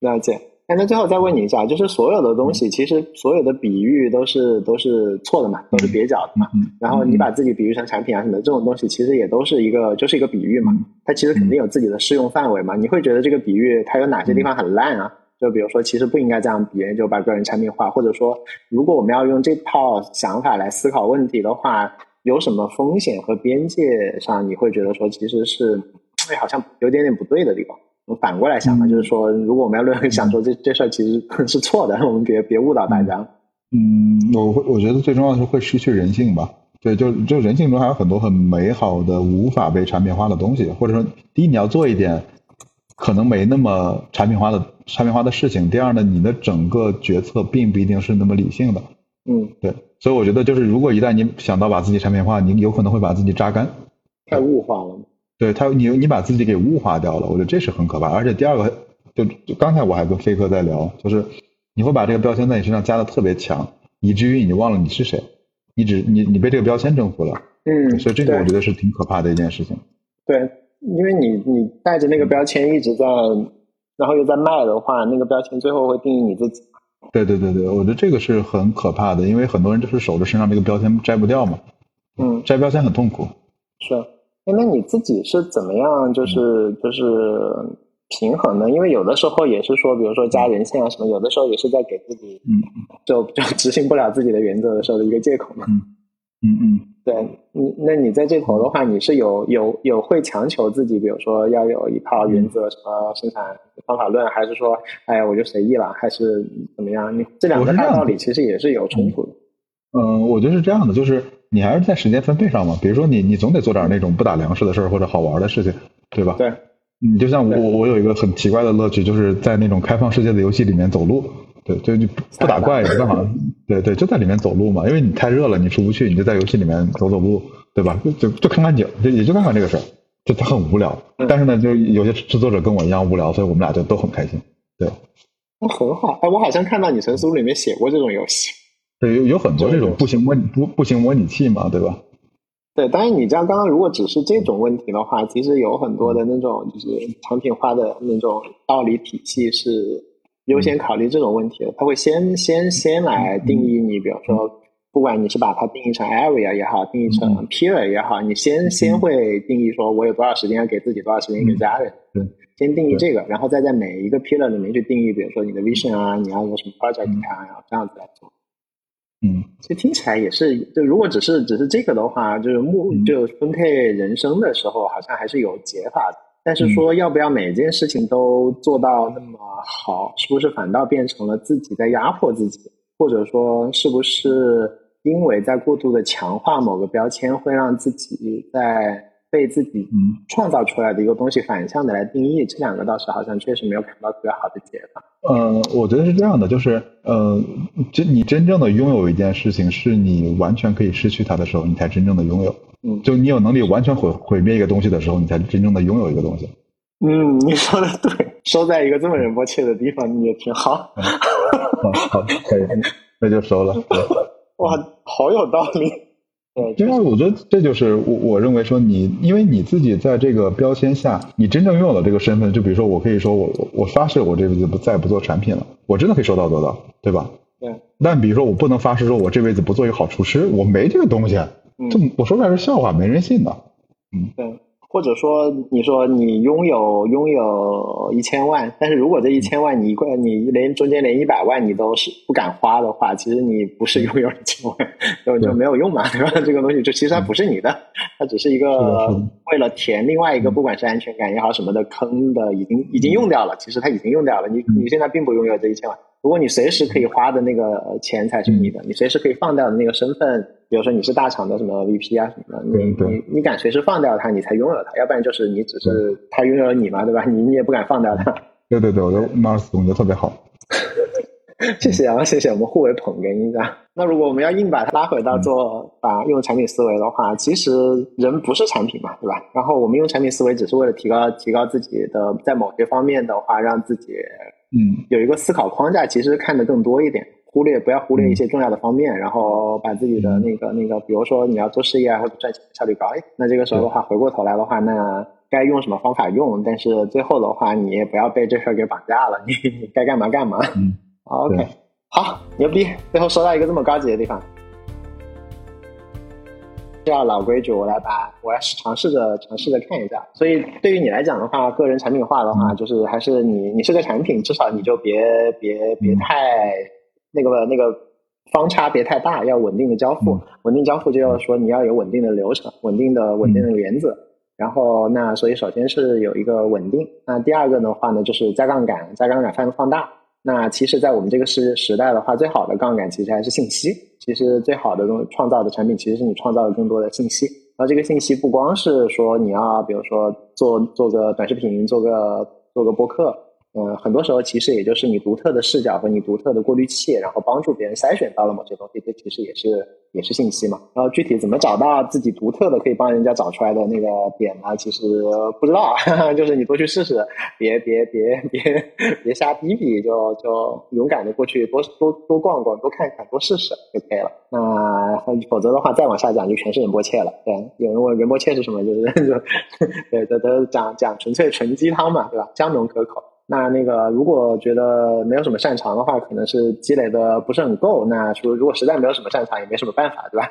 了解。哎，那最后再问你一下，就是所有的东西，其实所有的比喻都是都是错的嘛，都是蹩脚的嘛。然后你把自己比喻成产品啊什么的，这种东西其实也都是一个，就是一个比喻嘛。它其实肯定有自己的适用范围嘛。你会觉得这个比喻它有哪些地方很烂啊？就比如说，其实不应该这样比，就把个人产品化，或者说，如果我们要用这套想法来思考问题的话，有什么风险和边界上，你会觉得说其实是，哎，好像有点点不对的地方。我反过来想嘛，就是说，如果我们要论 想说这这事儿其实是错的，我们别别误导大家。嗯，我会我觉得最重要的是会失去人性吧。对，就就人性中还有很多很美好的无法被产品化的东西，或者说，第一你要做一点可能没那么产品化的产品化的事情。第二呢，你的整个决策并不一定是那么理性的。嗯，对。所以我觉得就是，如果一旦你想到把自己产品化，你有可能会把自己榨干。太物化了。对他，你你把自己给物化掉了，我觉得这是很可怕。而且第二个，就就刚才我还跟飞哥在聊，就是你会把这个标签在你身上加的特别强，以至于你忘了你是谁，你只你你被这个标签征服了。嗯，所以这个我觉得是挺可怕的一件事情。对，因为你你带着那个标签一直在，然后又在卖的话，那个标签最后会定义你自己。对对对对，我觉得这个是很可怕的，因为很多人就是守着身上这个标签摘不掉嘛。嗯，摘标签很痛苦。是。哎，那你自己是怎么样，就是就是平衡呢？因为有的时候也是说，比如说加人性啊什么，有的时候也是在给自己，嗯，就就执行不了自己的原则的时候的一个借口嘛。嗯嗯嗯，对，你那你在这头的话，你是有有有会强求自己，比如说要有一套原则，什么生产方法论，还是说，哎呀，我就随意了，还是怎么样？你这两个大道理其实也是有冲突的。嗯，我觉得是这样的，就是你还是在时间分配上嘛。比如说，你你总得做点那种不打粮食的事儿或者好玩的事情，对吧？对。你就像我，我有一个很奇怪的乐趣，就是在那种开放世界的游戏里面走路。对，就就不打怪也没办法。对对，就在里面走路嘛，因为你太热了，你出不去，你就在游戏里面走走路，对吧？就就看看景，就也就干干这个事儿，就他很无聊。但是呢，就有些制作者跟我一样无聊，所以我们俩就都很开心。对。那很好。哎，我好像看到你陈书里面写过这种游戏。对，有有很多这种步行模步步行模拟器嘛，对吧？对，当然你这样刚刚如果只是这种问题的话，其实有很多的那种就是产品化的那种道理体系是优先考虑这种问题的。他会先先先来定义你，比如说，不管你是把它定义成 area 也好，定义成 pillar 也好，你先先会定义说我有多少时间要给自己，多少时间给家人。对，先定义这个，然后再在每一个 pillar 里面去定义，比如说你的 vision 啊，你要有什么 project 啊，然后这样子来做。嗯，其实听起来也是，就如果只是只是这个的话，就是目就分配人生的时候，好像还是有解法的。但是说要不要每件事情都做到那么好，是不是反倒变成了自己在压迫自己？或者说，是不是因为在过度的强化某个标签，会让自己在？被自己创造出来的一个东西反向的来定义，这两个倒是好像确实没有看到特别好的解法。呃，我觉得是这样的，就是呃，真你真正的拥有一件事情，是你完全可以失去它的时候，你才真正的拥有。嗯，就你有能力完全毁毁灭一个东西的时候，你才真正的拥有一个东西。嗯，你说的对，收在一个这么仁波切的地方，你也挺好。好，可以，那就收了。哇，好有道理。对因为我觉得这就是我我认为说你，因为你自己在这个标签下，你真正拥有了这个身份，就比如说我可以说我我发誓我这辈子不再不做产品了，我真的可以说到做到，对吧？对。但比如说我不能发誓说我这辈子不做一个好厨师，我没这个东西，这我说出来是笑话，没人信的。嗯，对。或者说你说你拥有拥有一千万，但是如果这一千万你一块你连中间连一百万你都是不敢花的话，其实你不是拥有一千万，就就没有用嘛，对吧？这个东西就其实它不是你的，它只是一个为了填另外一个不管是安全感也好什么的坑的，已经已经用掉了。其实它已经用掉了，你你现在并不拥有这一千万。如果你随时可以花的那个钱才是你的，你随时可以放掉的那个身份，比如说你是大厂的什么 VP 啊什么的，你你你敢随时放掉它，你才拥有它，要不然就是你只是他拥有了你嘛，对吧？你你也不敢放掉它。对对对，我觉得 Mars 总结特别好。谢谢啊，谢谢，我们互为捧哏一下。那如果我们要硬把它拉回到做把用产品思维的话，其实人不是产品嘛，对吧？然后我们用产品思维只是为了提高提高自己的在某些方面的话，让自己。嗯，有一个思考框架，其实看得更多一点，忽略不要忽略一些重要的方面，然后把自己的那个那个，比如说你要做事业啊或者赚钱效率高，哎，那这个时候的话，回过头来的话，那该用什么方法用，但是最后的话，你也不要被这事儿给绑架了，你 你该干嘛干嘛。嗯，OK，好，牛逼，最后说到一个这么高级的地方。要老规矩，我来把我来尝试着尝试着看一下。所以对于你来讲的话，个人产品化的话，就是还是你你是个产品，至少你就别别别太那个那个方差别太大，要稳定的交付。稳定交付就要说你要有稳定的流程，稳定的稳定的原则。然后那所以首先是有一个稳定。那第二个的话呢，就是加杠杆，加杠杆放放大。那其实，在我们这个时时代的话，最好的杠杆其实还是信息。其实最好的东创造的产品，其实是你创造了更多的信息。然后这个信息不光是说你要，比如说做做个短视频，做个做个播客。嗯，很多时候其实也就是你独特的视角和你独特的过滤器，然后帮助别人筛选到了某些东西，这其实也是也是信息嘛。然后具体怎么找到自己独特的可以帮人家找出来的那个点呢？其实不知道，就是你多去试试，别别别别别瞎逼逼，就就勇敢的过去多多多逛逛，多看看，多试试就可以了。那否则的话，再往下讲就全是仁波切了。对，有人问仁波切是什么，就是 就对，都都讲讲纯粹纯鸡汤嘛，对吧？香浓可口。那那个，如果觉得没有什么擅长的话，可能是积累的不是很够。那说如果实在没有什么擅长，也没什么办法，对吧？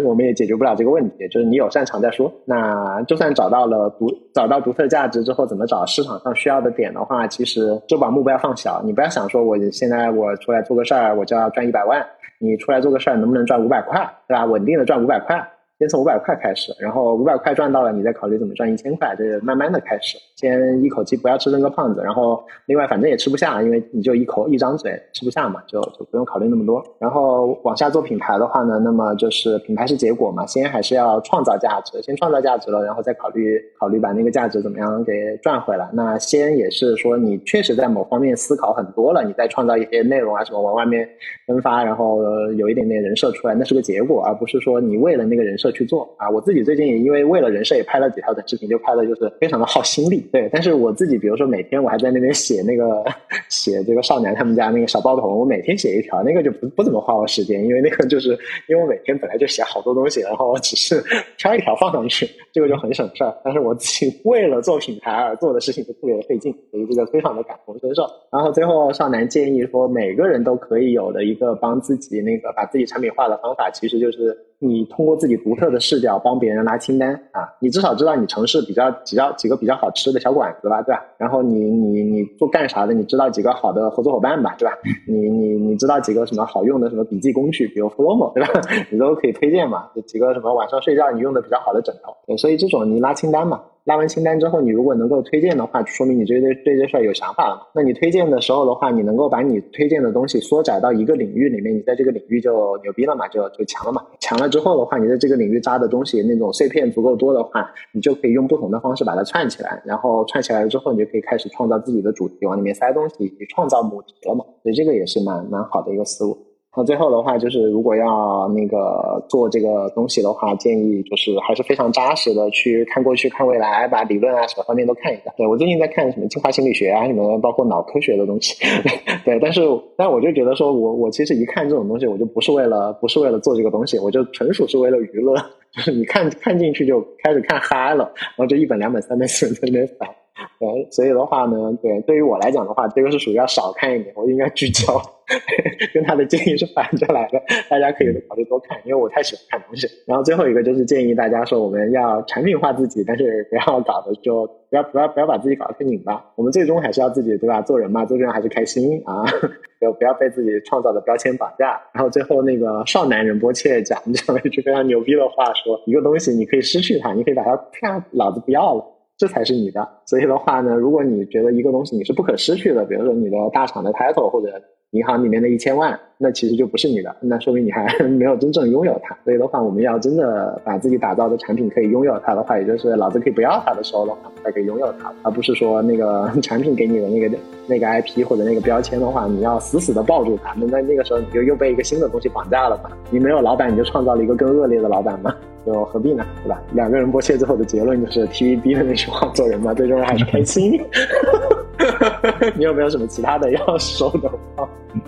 我们也解决不了这个问题。就是你有擅长再说。那就算找到了独找到独特价值之后，怎么找市场上需要的点的话，其实就把目标放小。你不要想说我现在我出来做个事儿，我就要赚一百万。你出来做个事儿，能不能赚五百块，对吧？稳定的赚五百块。先从五百块开始，然后五百块赚到了，你再考虑怎么赚一千块，就是慢慢的开始，先一口气不要吃成个胖子。然后另外反正也吃不下，因为你就一口一张嘴吃不下嘛，就就不用考虑那么多。然后往下做品牌的话呢，那么就是品牌是结果嘛，先还是要创造价值，先创造价值了，然后再考虑考虑把那个价值怎么样给赚回来。那先也是说你确实在某方面思考很多了，你再创造一些内容啊什么往外面分发，然后有一点点人设出来，那是个结果，而不是说你为了那个人设。去做啊！我自己最近也因为为了人设也拍了几条短视频，就拍的就是非常的耗心力。对，但是我自己比如说每天我还在那边写那个 写这个少男他们家那个小包头，我每天写一条，那个就不不怎么花我时间，因为那个就是因为我每天本来就写好多东西，然后我只是挑一条放上去，这个就很省事儿。但是我自己 为了做品牌而做的事情就特别的费劲，所以这个非常的感同身受。然后最后少男建议说，每个人都可以有的一个帮自己那个把自己产品化的方法，其实就是你通过自己独特的视角帮别人拉清单啊，你至少知道你城市比较几较几个比较好吃的小馆子吧，对吧？然后你你你做干啥的？你知道几个好的合作伙伴吧，对吧？你你你知道几个什么好用的什么笔记工具，比如 Flomo，对吧？你都可以推荐嘛，几个什么晚上睡觉你用的比较好的枕头，对所以这种你拉清单嘛。拉完清单之后，你如果能够推荐的话，说明你对对对这事儿有想法了嘛？那你推荐的时候的话，你能够把你推荐的东西缩窄到一个领域里面，你在这个领域就牛逼了嘛？就就强了嘛？强了之后的话，你在这个领域扎的东西那种碎片足够多的话，你就可以用不同的方式把它串起来，然后串起来了之后，你就可以开始创造自己的主题，往里面塞东西，创造母题了嘛？所以这个也是蛮蛮好的一个思路。那最后的话就是，如果要那个做这个东西的话，建议就是还是非常扎实的去看过去、看未来，把理论啊什么方面都看一下。对我最近在看什么进化心理学啊，什么包括脑科学的东西。对，但是但我就觉得说，我我其实一看这种东西，我就不是为了不是为了做这个东西，我就纯属是为了娱乐。就是你看看进去就开始看嗨了，然后就一本、两本、三本、四本在那边翻。对，所以的话呢，对，对于我来讲的话，这个是属于要少看一点，我应该聚焦。跟他的建议是反着来的。大家可以考虑多看，因为我太喜欢看东西。然后最后一个就是建议大家说，我们要产品化自己，但是不要搞的就不要不要不要把自己搞得太拧巴。我们最终还是要自己对吧？做人嘛，做人还是开心啊，就不要被自己创造的标签绑架。然后最后那个少男人波切讲讲了一句非常牛逼的话，说一个东西你可以失去它，你可以把它啪，老子不要了。这才是你的。所以的话呢，如果你觉得一个东西你是不可失去的，比如说你的大厂的 title 或者银行里面的一千万，那其实就不是你的，那说明你还 没有真正拥有它。所以的话，我们要真的把自己打造的产品可以拥有它的话，也就是老子可以不要它的时候的话，才可以拥有它，而不是说那个 产品给你的那个那个 IP 或者那个标签的话，你要死死的抱住它。那那那个时候你就又被一个新的东西绑架了嘛？你没有老板，你就创造了一个更恶劣的老板嘛？就何必呢？对吧？两个人剥削之后的结论就是 TVB 的那句话：做人嘛，最重要还是开心。你有没有什么其他的要说的？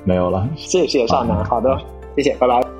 没有了。谢谢少南，好的，谢谢，拜拜。